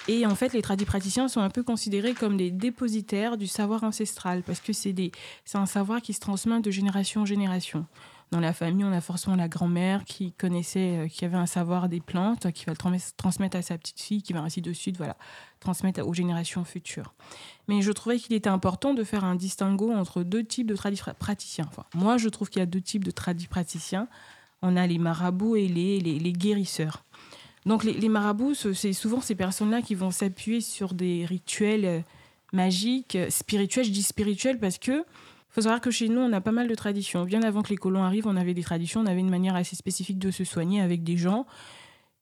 Et en fait, les tradipraticiens sont un peu considérés comme des dépositaires du savoir ancestral, parce que c'est un savoir qui se transmet de génération en génération. Dans la famille, on a forcément la grand-mère qui connaissait, euh, qui avait un savoir des plantes, qui va le trans- transmettre à sa petite fille, qui va ainsi de suite, voilà, transmettre aux générations futures. Mais je trouvais qu'il était important de faire un distinguo entre deux types de tradipraticiens. Enfin, moi, je trouve qu'il y a deux types de tradipraticiens. On a les marabouts et les, les, guérisseurs. Donc, les, marabouts, ce- c'est souvent ces personnes-là qui vont s'appuyer sur des rituels euh, magiques, spirituels. Je dis spirituels parce que faut savoir que chez nous, on a pas mal de traditions. Bien avant que les colons arrivent, on avait des traditions, on avait une manière assez spécifique de se soigner avec des gens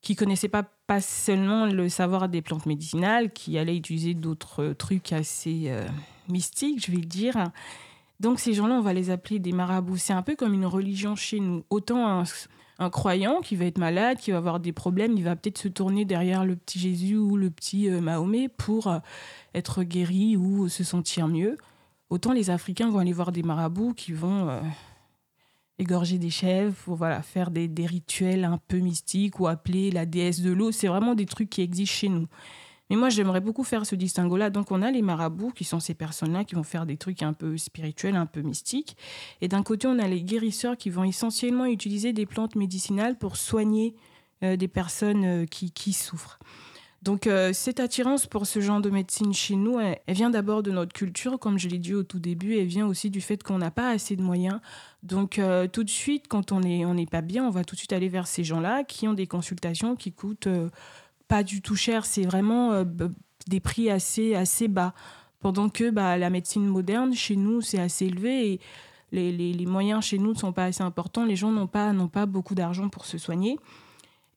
qui connaissaient pas, pas seulement le savoir des plantes médicinales, qui allaient utiliser d'autres trucs assez euh, mystiques, je vais le dire. Donc ces gens-là, on va les appeler des marabouts. C'est un peu comme une religion chez nous. Autant un, un croyant qui va être malade, qui va avoir des problèmes, il va peut-être se tourner derrière le petit Jésus ou le petit euh, Mahomet pour euh, être guéri ou se sentir mieux. Autant les Africains vont aller voir des marabouts qui vont euh, égorger des chèvres, pour faire des, rituels un peu mystiques ou appeler la déesse de l'eau. C'est vraiment des trucs qui existent chez nous. Mais moi, j'aimerais beaucoup faire ce distinguo-là. Donc, on a les marabouts, qui sont ces personnes-là qui vont faire des trucs un peu spirituels, un peu mystiques. Et d'un côté, on a les guérisseurs qui vont essentiellement utiliser des plantes médicinales pour soigner euh, des personnes euh, qui souffrent. Donc, euh, cette attirance pour ce genre de médecine chez nous, elle, vient d'abord de notre culture, comme je l'ai dit au tout début, elle vient aussi du fait qu'on n'a pas assez de moyens. Donc, euh, tout de suite, quand on n'est on pas bien, on va tout de suite aller vers ces gens-là qui ont des consultations qui coûtent euh, pas du tout cher. C'est vraiment des prix assez, assez bas. Pendant que bah, la médecine moderne, chez nous, c'est assez élevé et les, les- moyens chez nous ne sont pas assez importants. Les gens n'ont pas, n'ont pas beaucoup d'argent pour se soigner.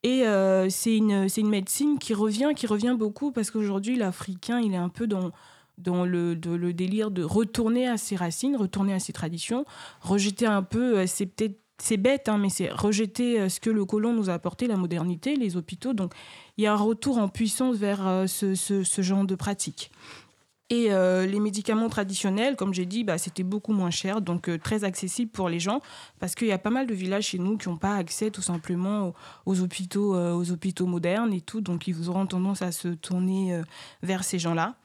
Et euh, c'est une, une médecine qui revient, qui revient beaucoup parce qu'aujourd'hui, l'Africain, il est un peu dans, dans le, le délire de retourner à ses racines, retourner à ses traditions, rejeter un peu, euh, c'est peut-être c'est bête, hein, mais c'est rejeter euh, ce que le colon nous a apporté, la modernité, les hôpitaux. Donc, il y a un retour en puissance vers ce, ce- ce genre de pratique. Et euh, les médicaments traditionnels, comme j'ai dit, bah, c'était beaucoup moins cher, donc euh, très accessible pour les gens, parce qu'il y a pas mal de villages chez nous qui n'ont pas accès tout simplement aux, aux hôpitaux, euh, aux hôpitaux modernes et tout, donc ils auront tendance à se tourner vers ces gens-là.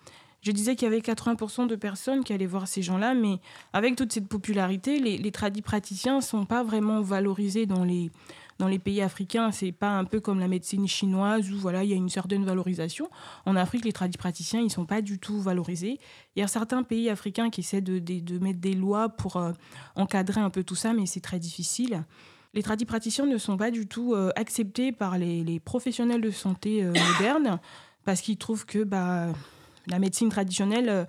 Je disais qu'il y avait 80% de personnes qui allaient voir ces gens-là, mais avec toute cette popularité, les, les praticiens ne sont pas vraiment valorisés dans les, dans les pays africains, c'est pas un peu comme la médecine chinoise où voilà, il y a une certaine valorisation. En Afrique, les tradipraticiens, ils sont pas du tout valorisés. Il y a certains pays africains qui essaient de, mettre des lois pour euh, encadrer un peu tout ça, mais c'est très difficile. Les tradipraticiens ne sont pas du tout euh, acceptés par les, les, professionnels de santé euh, modernes parce qu'ils trouvent que bah, la médecine traditionnelle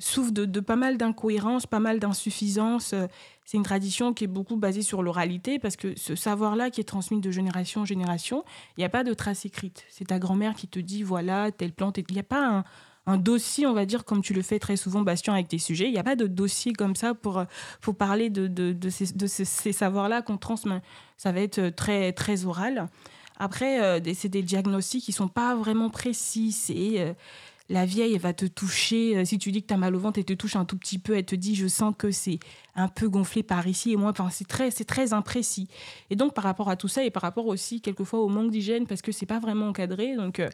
souffre de, pas mal d'incohérences, pas mal d'insuffisances. C'est une tradition qui est beaucoup basée sur l'oralité parce que ce savoir-là qui est transmis de génération en génération, il n'y a pas de trace écrite. C'est ta grand-mère qui te dit voilà, telle plante. Il n'y a pas un, dossier, on va dire, comme tu le fais très souvent, Bastien, avec tes sujets. Il n'y a pas de dossier comme ça pour, pour parler de, ces, savoirs-là qu'on transmet. Ça va être très, très oral. Après, euh, c'est des diagnostics qui ne sont pas vraiment précis. Euh, la vieille, va te toucher. Euh, si tu dis que tu as mal au ventre, elle te touche un tout petit peu. Elle te dit, je sens que c'est un peu gonflé par ici et moi. Enfin, c'est très, c'est très imprécis. Et donc, par rapport à tout ça et par rapport aussi, quelquefois, au manque d'hygiène, parce que c'est pas vraiment encadré. Donc, euh,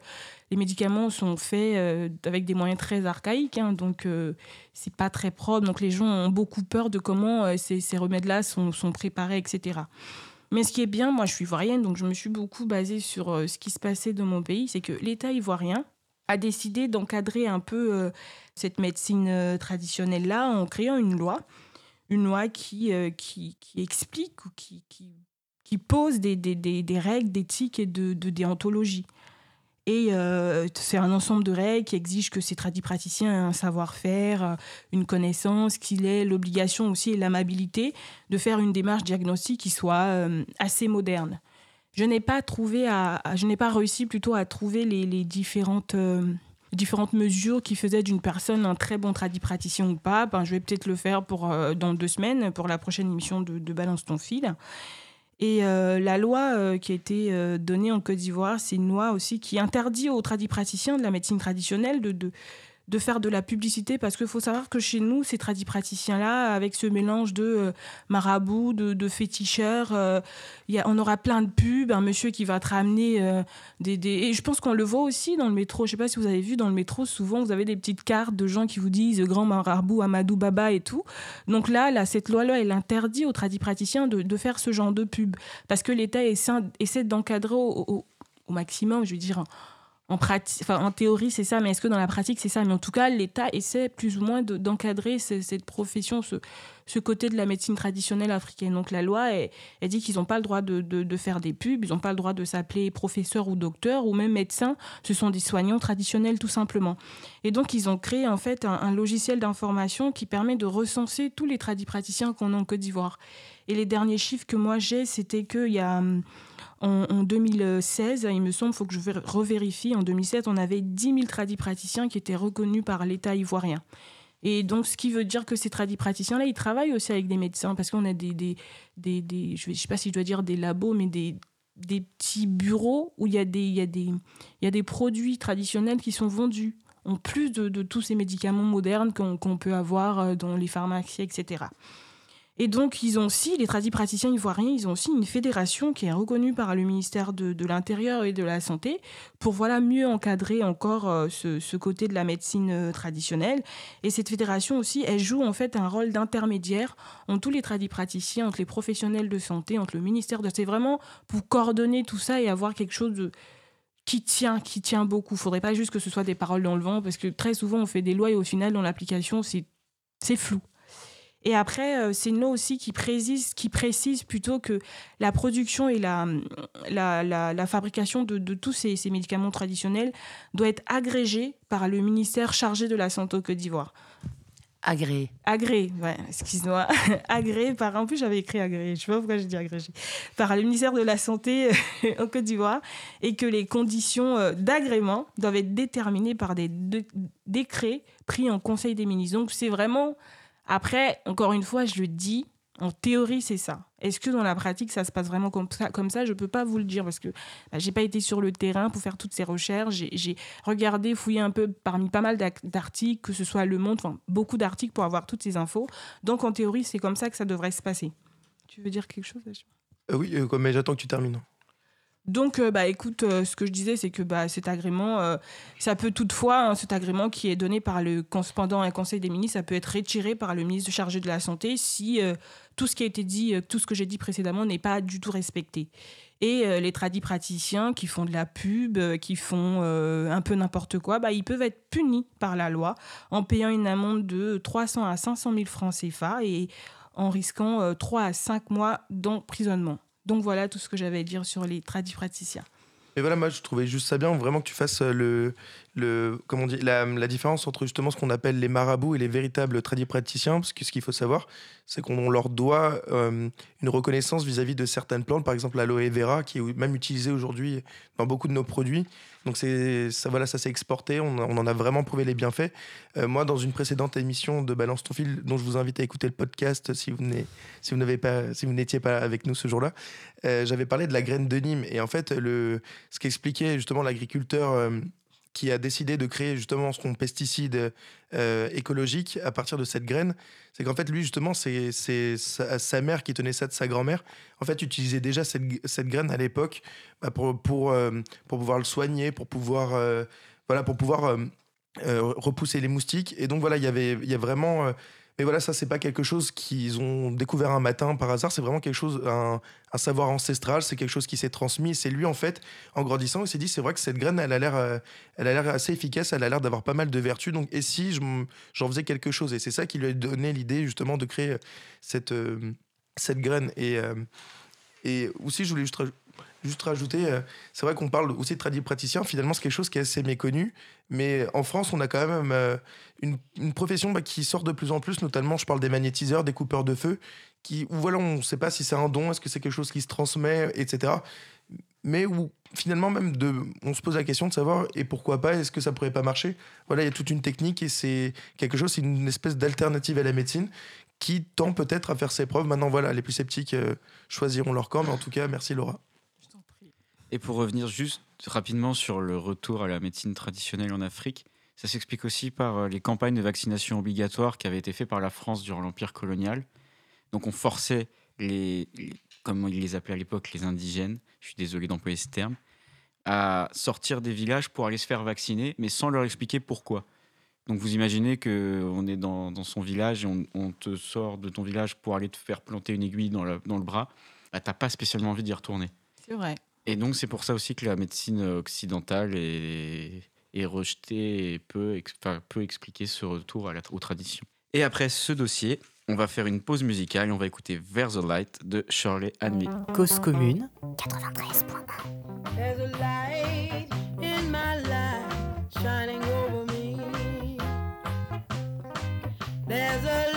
les médicaments sont faits euh, avec des moyens très archaïques. Hein, donc, euh, c'est pas très propre. Donc, les gens ont beaucoup peur de comment ces, ces remèdes-là sont, sont préparés, etc. Mais ce qui est bien, moi je suis ivoirienne, donc je me suis beaucoup basée sur ce qui se passait dans mon pays, c'est que l'État ivoirien, a décidé d'encadrer un peu euh, cette médecine euh, traditionnelle-là en créant une loi, une loi qui, euh, qui, explique ou qui, qui, pose des, des, des, des règles d'éthique et de, de, déontologie. Et c'est un ensemble de règles qui exigent que ces tradipraticiens aient un savoir-faire, une connaissance, qu'il ait l'obligation aussi et l'amabilité de faire une démarche diagnostique qui soit assez moderne je n'ai pas trouvé à, je n'ai pas réussi plutôt à trouver les, les différentes euh, différentes mesures qui faisaient d'une personne un très bon tradipraticien ou pas. Ben, je vais peut-être le faire pour euh, dans deux semaines pour la prochaine émission de, Balance ton fil. Et euh, la loi qui a été donnée en Côte d'Ivoire, c'est une loi aussi qui interdit aux tradipraticiens de la médecine traditionnelle de de faire de la publicité parce qu'il faut savoir que chez nous, ces tradipraticiens-là, avec ce mélange de euh, marabouts, de, féticheurs, euh, y a, on aura plein de pubs, un monsieur qui va te ramener euh, des, des, Et je pense qu'on le voit aussi dans le métro. Je sais pas si vous avez vu dans le métro, souvent vous avez des petites cartes de gens qui vous disent grand marabout, Amadou Baba et tout. Donc là, là cette loi-là, elle interdit aux tradipraticiens de, de faire ce genre de pub parce que l'État essaie, d'encadrer au, au, au maximum, je veux dire en, pratique, en théorie, c'est ça, mais est-ce que dans la pratique, c'est ça? Mais en tout cas, l'État essaie plus ou moins d'encadrer ce, cette profession, ce, côté de la médecine traditionnelle africaine. Donc la loi, elle, dit qu'ils n'ont pas le droit de, de, faire des pubs, ils n'ont pas le droit de s'appeler professeur ou docteur ou même médecin. Ce sont des soignants traditionnels, tout simplement. Et donc, ils ont créé en fait un, logiciel d'information qui permet de recenser tous les tradipraticiens qu'on a en Côte d'Ivoire. Et les derniers chiffres que moi j'ai, c'était qu'il y a en, en, 2016, il me semble, faut que je revérifie, en 2007, on avait 10 000 tradipraticiens qui étaient reconnus par l'État ivoirien. Et donc, ce qui veut dire que ces tradipraticiens-là, ils travaillent aussi avec des médecins, parce qu'on a des, des, des, je ne sais pas si je dois dire des labos, mais des, des petits bureaux où il y, a des, il, y a des, il y a des produits traditionnels qui sont vendus, en plus de, tous ces médicaments modernes qu'on qu peut avoir euh, dans les pharmacies, etc. Et donc, ils ont aussi, les tradipraticiens ivoiriens, ils ont aussi une fédération qui est reconnue par le ministère de, l'Intérieur et de la Santé pour voilà, mieux encadrer encore euh, ce, côté de la médecine euh, traditionnelle. Et cette fédération aussi, elle joue en fait un rôle d'intermédiaire entre tous les tradipraticiens, entre les professionnels de santé, entre le ministère de... C'est vraiment pour coordonner tout ça et avoir quelque chose de qui tient, qui tient beaucoup. Faudrait pas juste que ce soit des paroles dans le vent, parce que très souvent, on fait des lois et au final, dans l'application, c'est flou. Et après, euh, c'est une loi aussi qui précise, qui précise plutôt que la production et la, la, la, la fabrication de, de tous ces, ces, médicaments traditionnels doit être agrégée par le ministère chargé de la santé au Côte d'Ivoire. Agré. Agré, ouais, excuse-moi. agré par. En plus, j'avais écrit agré, je sais pas pourquoi j'ai dit agrégé. Par le ministère de la Santé au Côte d'Ivoire et que les conditions euh, d'agrément doivent être déterminées par des décrets pris en Conseil des ministres. Donc, c'est vraiment après, encore une fois, je le dis, en théorie, c'est ça. Est-ce que dans la pratique, ça se passe vraiment comme ça, comme ça? Je ne peux pas vous le dire parce que bah, je n'ai pas été sur le terrain pour faire toutes ces recherches. J'ai regardé, fouillé un peu parmi pas mal d'articles, que ce soit Le Monde, beaucoup d'articles pour avoir toutes ces infos. Donc en théorie, c'est comme ça que ça devrait se passer. Tu veux dire quelque chose? Euh, Oui, euh, mais j'attends que tu termines. Donc, euh, bah, écoute, euh, ce que je disais, c'est que bah, cet agrément, euh, ça peut toutefois, hein, cet agrément qui est donné par le pendant un conseil des ministres, ça peut être retiré par le ministre chargé de la Santé si tout ce qui a été dit, tout ce que j'ai dit précédemment n'est pas du tout respecté. Et les tradis praticiens qui font de la pub, qui font un peu n'importe quoi, bah, ils peuvent être punis par la loi en payant une amende de 300 à 500 000 francs CFA et en risquant euh, 3 à 5 mois d'emprisonnement. Donc voilà tout ce que j'avais à dire sur les tradis praticiens. Et voilà, moi je trouvais juste ça bien, vraiment que tu fasses euh, le, la, différence entre justement ce qu'on appelle les marabouts et les véritables tradipraticiens, parce que ce qu'il faut savoir, c'est qu'on leur doit euh, une reconnaissance vis-à-vis de certaines plantes, par exemple l'aloe vera, qui est même utilisée aujourd'hui dans beaucoup de nos produits. Donc ça, voilà, ça s'est exporté, on, en a vraiment prouvé les bienfaits. Euh, moi, dans une précédente émission de Balance ton fil, dont je vous invite à écouter le podcast si vous n'êtes- si pas, si n'étiez pas avec nous ce jour-là, euh, j'avais parlé de la graine de Nîmes et en fait le ce qu'expliquait justement l'agriculteur qui a décidé de créer justement son pesticide euh, écologique à partir de cette graine, c'est qu'en fait lui justement c'est sa, sa mère qui tenait ça de sa grand-mère. En fait utilisait déjà cette, cette graine à l'époque bah, pour pour euh, pour pouvoir le soigner, pour pouvoir euh, voilà pour pouvoir repousser les moustiques. Et donc voilà il y avait y a vraiment mais voilà, ça, c'est pas quelque chose qu'ils ont découvert un matin par hasard. C'est vraiment quelque chose, un, savoir ancestral. C'est quelque chose qui s'est transmis. C'est lui, en fait, en grandissant, il s'est dit, c'est vrai que cette graine, elle a l'air, euh, assez efficace. Elle a l'air d'avoir pas mal de vertus. Donc, et si j'en faisais quelque chose? Et c'est ça qui lui a donné l'idée, justement, de créer euh, cette, euh, cette graine. Et, et aussi, je voulais juste, juste rajouter, euh, c'est vrai qu'on parle aussi de tradipraticien. Finalement, c'est quelque chose qui est assez méconnu. Mais en France, on a quand même euh, une, une profession bah, qui sort de plus en plus, notamment, je parle des magnétiseurs, des coupeurs de feu, qui, où voilà, on ne sait pas si c'est un don, est-ce que c'est quelque chose qui se transmet, etc. Mais où finalement, même, de, on se pose la question de savoir, et pourquoi pas, est-ce que ça pourrait pas marcher? Voilà, il y a toute une technique et c'est quelque chose, c'est une espèce d'alternative à la médecine qui tend peut-être à faire ses preuves. Maintenant, voilà, les plus sceptiques euh, choisiront leur camp, mais en tout cas, merci Laura. Et pour revenir juste rapidement sur le retour à la médecine traditionnelle en Afrique, ça s'explique aussi par euh, les campagnes de vaccination obligatoires qui avaient été faites par la France durant l'Empire colonial. Donc on forçait les, comme ils les appelaient à l'époque, les indigènes, je suis désolé d'employer ce terme, à sortir des villages pour aller se faire vacciner, mais sans leur expliquer pourquoi. Donc vous imaginez qu'on est dans, son village et on, on te sort de ton village pour aller te faire planter une aiguille dans, la- dans le bras, bah, t'as pas spécialement envie d'y retourner. C'est vrai. Et donc, c'est pour ça aussi que la médecine occidentale est, est rejetée et peut, ex- enfin, peut expliquer ce retour à la, aux traditions. Et après ce dossier, on va faire une pause musicale et on va écouter Vers the Light de Shirley Anley. Cause commune, There's a light in my life shining over me. There's a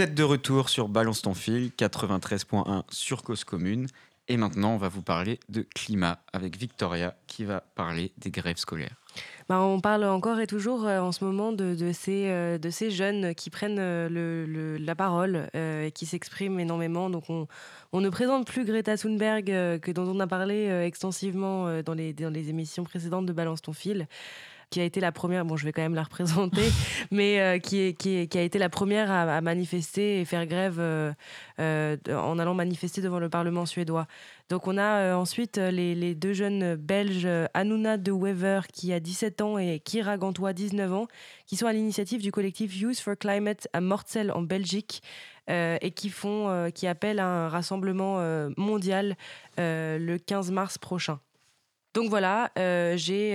Vous êtes de retour sur Balance ton fil, 93.1 sur Cause Commune. Et maintenant, on va vous parler de climat avec Victoria qui va parler des grèves scolaires. Bah, on parle encore et toujours euh, en ce moment de, de ces, euh, de ces jeunes qui prennent euh, la parole et qui s'expriment énormément. Donc on, ne présente plus Greta Thunberg, que dont on a parlé extensivement dans, les, dans les émissions précédentes de Balance ton fil qui a été la première, bon je vais quand même la représenter, mais euh, qui, est, qui, est- qui a été la première à, à manifester et faire grève euh, euh, en allant manifester devant le Parlement suédois. Donc on a ensuite les, les deux jeunes belges, Hanouna de Wever qui a 17 ans et Kira Gantois 19 ans, qui sont à l'initiative du collectif Youth for Climate à Mortsel en Belgique euh, et qui font, euh, qui appellent à un rassemblement euh, mondial le 15 mars prochain. Donc voilà, j'ai,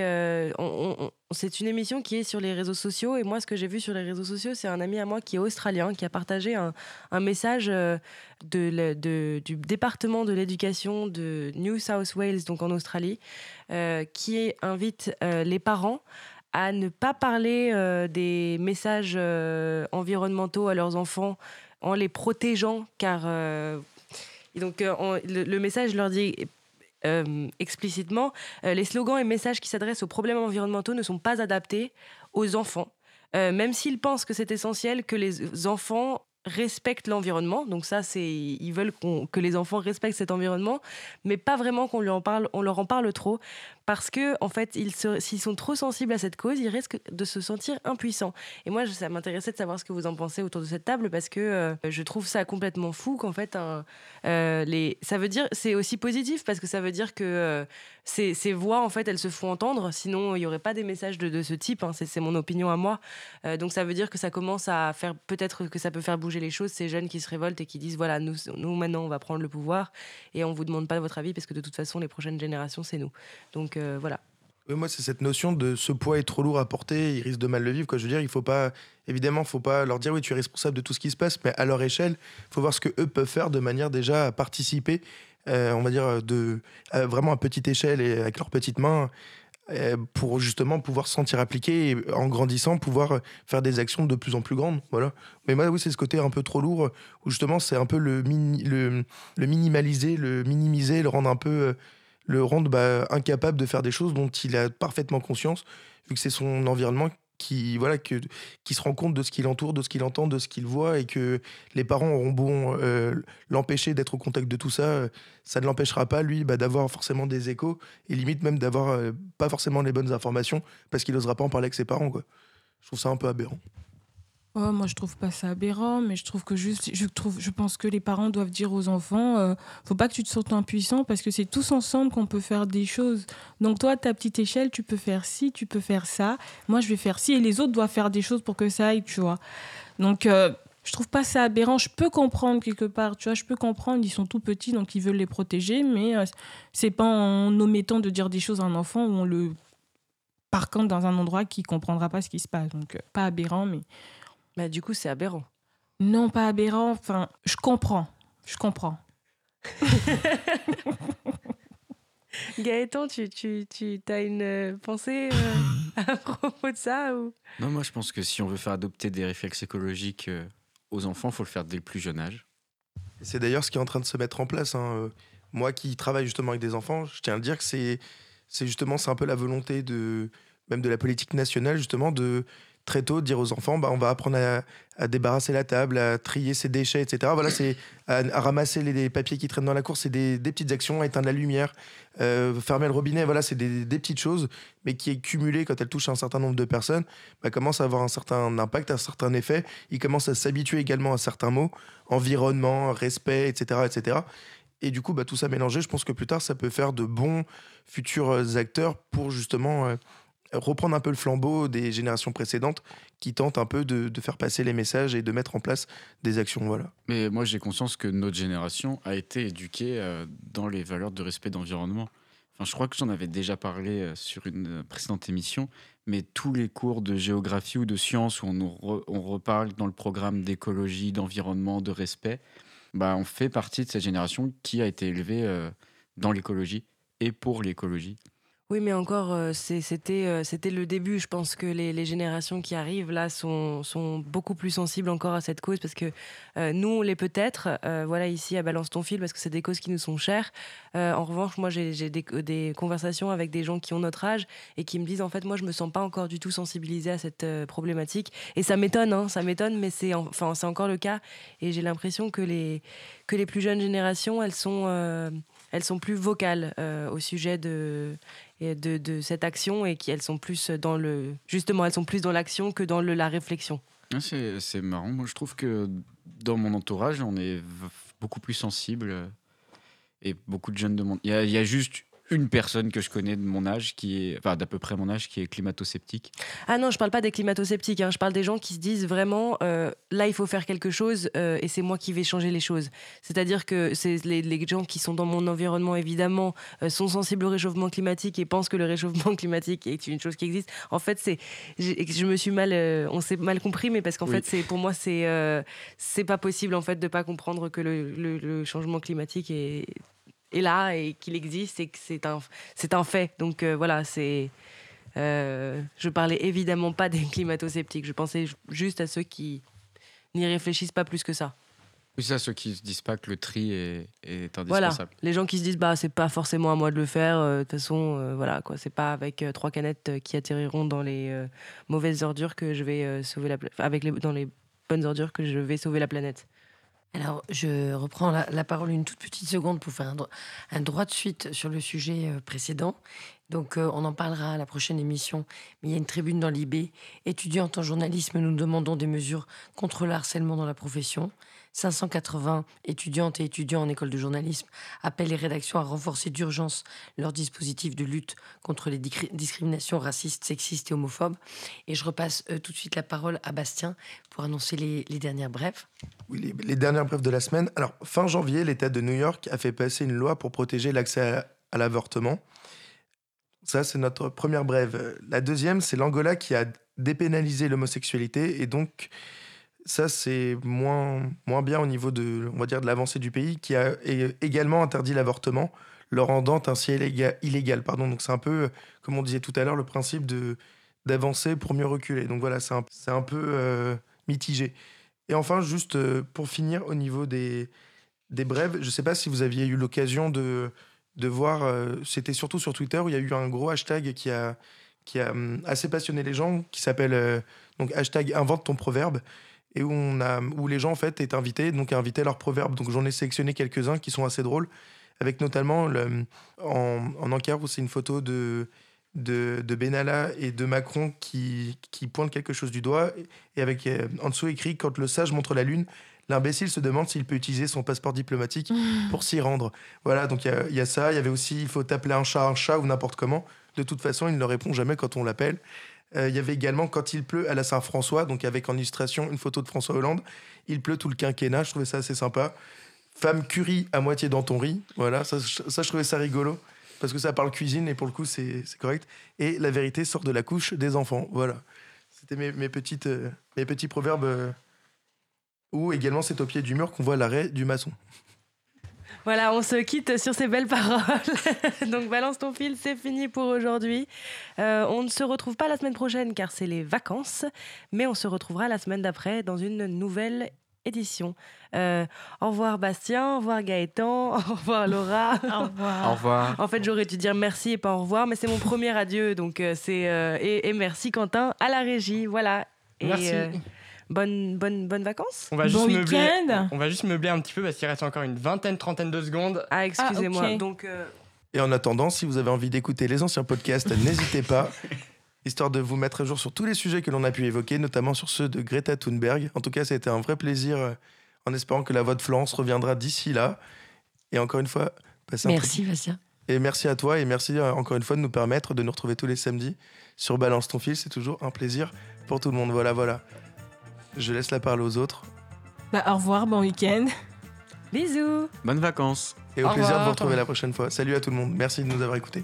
on- on- on- c'est une émission qui est sur les réseaux sociaux et moi ce que j'ai vu sur les réseaux sociaux, c'est un ami à moi qui est australien qui a partagé un, message euh, du département de l'éducation de New South Wales, donc en Australie, euh, qui invite euh, les parents à ne pas parler des messages environnementaux à leurs enfants en les protégeant, car donc on- le, le message leur dit euh, explicitement euh, les slogans et messages qui s'adressent aux problèmes environnementaux ne sont pas adaptés aux enfants, Euh, même s'ils pensent que c'est essentiel que les enfants respectent l'environnement. Donc ça, c'est ils veulent que les enfants respectent cet environnement, mais pas vraiment qu'on lui en parle, on leur en parle trop, parce que en fait, ils s'ils sont trop sensibles à cette cause, ils risquent de se sentir impuissants. Et moi, ça m'intéressait de savoir ce que vous en pensez autour de cette table, parce que euh, je trouve ça complètement fou qu'en fait, euh, ça veut dire, c'est aussi positif parce que ça veut dire que euh, ces, voix, en fait, elles se font entendre. Sinon, il n'y aurait pas des messages de, ce type. hein. c'est, mon opinion à moi. Donc, ça veut dire que ça commence à faire, peut-être que ça peut faire bouger les choses. Ces jeunes qui se révoltent et qui disent voilà, nous, nous maintenant, on va prendre le pouvoir et on vous demande pas votre avis parce que de toute façon, les prochaines générations, c'est nous. Donc, euh, voilà. Moi, c'est cette notion de ce poids est trop lourd à porter, ils risquent de mal le vivre. Quoi. Je veux dire, il faut pas, évidemment, faut pas leur dire oui, tu es responsable de tout ce qui se passe, mais à leur échelle, il faut voir ce que eux peuvent faire de manière déjà à participer, euh, on va dire, de vraiment à petite échelle et avec leurs petites mains, pour justement pouvoir se sentir appliqué et en grandissant, pouvoir faire des actions de plus en plus grandes. Voilà. Mais moi, oui, c'est ce côté un peu trop lourd où justement, c'est un peu le, le, minimaliser, le minimiser, le rendre un peu. euh, le rendre bah, incapable de faire des choses dont il a parfaitement conscience, vu que c'est son environnement qui, voilà, que, qui se rend compte de ce qui l'entoure, de ce qu'il entend, de ce qu'il voit, et que les parents auront bon euh, l'empêcher d'être au contact de tout ça, euh, ça ne l'empêchera pas, lui, bah, d'avoir forcément des échos, et limite même d'avoir euh, pas forcément les bonnes informations, parce qu'il n'osera pas en parler avec ses parents. Quoi. Je trouve ça un peu aberrant. Oh, moi, je trouve pas ça aberrant, mais je trouve que juste, je trouve, je pense que les parents doivent dire aux enfants, euh, faut pas que tu te sentes impuissant parce que c'est tous ensemble qu'on peut faire des choses. Donc toi, ta petite échelle, tu peux faire ci, tu peux faire ça. Moi, je vais faire ci et les autres doivent faire des choses pour que ça aille, tu vois. Donc euh, je trouve pas ça aberrant. Je peux comprendre quelque part, tu vois. Je peux comprendre. Ils sont tout petits, donc ils veulent les protéger, mais euh, c'est pas en omettant de dire des choses à un enfant où on le parquant dans un endroit qui comprendra pas ce qui se passe. Donc euh, pas aberrant, mais Bah, du coup, c'est aberrant. non, pas aberrant. Enfin, je comprends. Je comprends. Gaëtan, tu, tu, tu as une euh, pensée euh, à propos de ça ou... Non, moi je pense que si on veut faire adopter des réflexes écologiques euh, aux enfants, il faut le faire dès le plus jeune âge. C'est d'ailleurs ce qui est en train de se mettre en place. hein. Moi qui travaille justement avec des enfants, je tiens à le dire que c'est c'est justement c'est un peu la volonté de même de la politique nationale justement de très tôt dire aux enfants bah on va apprendre à, débarrasser la table, à trier ses déchets, etc. Voilà, c'est à, ramasser les, papiers qui traînent dans la cour, c'est des, petites actions, éteindre la lumière, euh, fermer le robinet. Voilà, c'est des, petites choses, mais qui est cumulé quand elles touchent un certain nombre de personnes, bah, commence à avoir un certain impact, un certain effet. Ils commencent à s'habituer également à certains mots, environnement, respect, etc., etc. Et du coup, bah, tout ça mélangé, je pense que plus tard, ça peut faire de bons futurs euh, acteurs pour justement euh, reprendre un peu le flambeau des générations précédentes qui tentent un peu de, faire passer les messages et de mettre en place des actions. Voilà. Mais moi j'ai conscience que notre génération a été éduquée euh, dans les valeurs de respect d'environnement. Enfin, je crois que j'en avais déjà parlé euh, sur une euh, précédente émission, mais tous les cours de géographie ou de sciences où on, reparle dans le programme d'écologie, d'environnement, de respect, bah, on fait partie de cette génération qui a été élevée dans l'écologie et pour l'écologie. Oui, mais encore, euh, euh, c'était le début. Je pense que les, générations qui arrivent là sont, beaucoup plus sensibles encore à cette cause parce que euh, nous, on l'est peut-être, voilà, ici à Balance ton fil, parce que c'est des causes qui nous sont chères. En revanche, moi, j'ai des, conversations avec des gens qui ont notre âge et qui me disent, en fait, moi, je me sens pas encore du tout sensibilisée à cette problématique. Et ça m'étonne, hein, ça m'étonne, mais c'est encore le cas. Et j'ai l'impression que les, plus jeunes générations, elles sont, plus vocales au sujet de de, cette action et qu'elles sont plus dans le justement elles sont plus dans l'action que dans la réflexion. Ah, C'est marrant. Moi, je trouve que dans mon entourage, on est beaucoup plus sensible. Et beaucoup de jeunes de mon. Il y, a- il y a juste une personne que je connais de mon âge, qui est. Enfin, d'à peu près mon âge, qui est climato-sceptique. Ah non, je parle pas des climato-sceptiques, hein, je parle des gens qui se disent vraiment euh, là il faut faire quelque chose euh, et c'est moi qui vais changer les choses. C'est-à-dire que c'est les, les gens qui sont dans mon environnement évidemment euh, sont sensibles au réchauffement climatique et pensent que le réchauffement climatique est une chose qui existe. En fait, c'est je me suis mal on s'est mal compris mais parce qu'en Oui. fait c'est pour moi c'est c'est pas possible en fait de pas comprendre que le, le- le changement climatique est est là et qu'il existe et que c'est un c'est un fait. Donc euh, voilà, c'est euh, je parlais évidemment pas des climato-sceptiques. Je pensais ju- juste à ceux qui n'y réfléchissent pas plus que ça. Oui, ça, ceux qui se disent pas que le tri est, est Voilà, indispensable. les gens qui se disent bah c'est pas forcément à moi de le faire. euh, De toute façon, euh, voilà quoi, c'est pas avec euh, trois canettes qui atterriront dans les mauvaises ordures que je vais sauver la planète. Avec les dans les bonnes ordures que je vais sauver la planète. Alors, je reprends la, parole une toute petite seconde pour faire un droit de suite sur le sujet euh, précédent. Donc, euh, on en parlera à la prochaine émission. Mais il y a une tribune dans l'IB. Étudiante en journalisme, nous demandons des mesures contre le harcèlement dans la profession. 580 étudiantes et étudiants en école de journalisme appellent les rédactions à renforcer d'urgence leur dispositif de lutte contre les discriminations racistes, sexistes et homophobes. Et je repasse euh, tout de suite la parole à Bastien pour annoncer les, dernières brèves. Oui, les, les dernières brèves de la semaine. Alors, fin janvier, l'État de New York a fait passer une loi pour protéger l'accès à, à l'avortement. Ça, c'est notre première brève. La deuxième, c'est l'Angola qui a dépénalisé l'homosexualité. Et donc, ça, c'est moins, moins bien au niveau de, on va dire, de l'avancée du pays, qui a également interdit l'avortement, le rendant ainsi illégal. pardon. Donc, c'est un peu, comme on disait tout à l'heure, le principe de d'avancer pour mieux reculer. Donc voilà, c'est un, un peu euh, mitigé. Et enfin, juste euh, pour finir, au niveau des, des brèves, je ne sais pas si vous aviez eu l'occasion de, de voir, euh, c'était surtout sur Twitter, où il y a eu un gros hashtag qui a, qui a hum, assez passionné les gens, qui s'appelle donc hashtag invente ton proverbe, et où, on a, où les gens en fait étaient invités, donc à inviter leur proverbe. Donc j'en ai sélectionné quelques-uns qui sont assez drôles, avec notamment le, en, en encart où c'est une photo de, de, de Benalla et de Macron qui, qui pointent quelque chose du doigt, et avec euh, en dessous écrit Quand le sage montre la lune, l'imbécile se demande s'il peut utiliser son passeport diplomatique pour s'y rendre. Voilà, donc il y y, a ça. Il y avait aussi Il faut appeler un chat un chat ou n'importe comment. De toute façon, il ne répond jamais quand on l'appelle. Euh, il y avait également Quand il pleut à la Saint-François, donc avec en illustration une photo de François Hollande. Il pleut tout le quinquennat, je trouvais ça assez sympa. Femme curry à moitié dans ton riz. Voilà, ça, je- trouvais ça rigolo. Parce que ça parle cuisine et pour le coup, c'est correct. Et la vérité sort de la couche des enfants. Voilà. C'était mes, mes, petites, euh, mes petits proverbes. euh, ou également, c'est au pied du mur qu'on voit l'arrêt du maçon. Voilà, on se quitte sur ces belles paroles. Donc balance ton fil, c'est fini pour aujourd'hui. Euh, on ne se retrouve pas la semaine prochaine car c'est les vacances, mais on se retrouvera la semaine d'après dans une nouvelle édition. Euh, au revoir Bastien, au revoir Gaëtan, au revoir Laura. Au revoir. Au revoir. En fait, j'aurais dû dire merci et pas au revoir, mais c'est mon premier adieu, donc euh, c'est euh, et, et merci Quentin à la régie, voilà. Et, Merci. Euh, bonne bonne bonne vacances. On va, juste Bon meubler, week-end. on va juste meubler un petit peu parce qu'il reste encore une vingtaine, trentaine de secondes. Ah, excusez-moi. Ah. Donc euh, Et en attendant, si vous avez envie d'écouter les anciens podcasts, n'hésitez pas, histoire de vous mettre à jour sur tous les sujets que l'on a pu évoquer, notamment sur ceux de Greta Thunberg. En tout cas, ça a été un vrai plaisir, euh, en espérant que la voix de Florence reviendra d'ici là. Et encore une fois, passez un Merci, Bastien. Et merci à toi et merci euh, encore une fois de nous permettre de nous retrouver tous les samedis sur Balance ton fil. C'est toujours un plaisir pour tout le monde. Voilà, voilà. Je laisse la parole aux autres Bah, au revoir, bon week-end. bisous. Bonnes vacances. et au Au plaisir de vous retrouver la prochaine fois. Salut à tout le monde. Merci de nous avoir écoutés.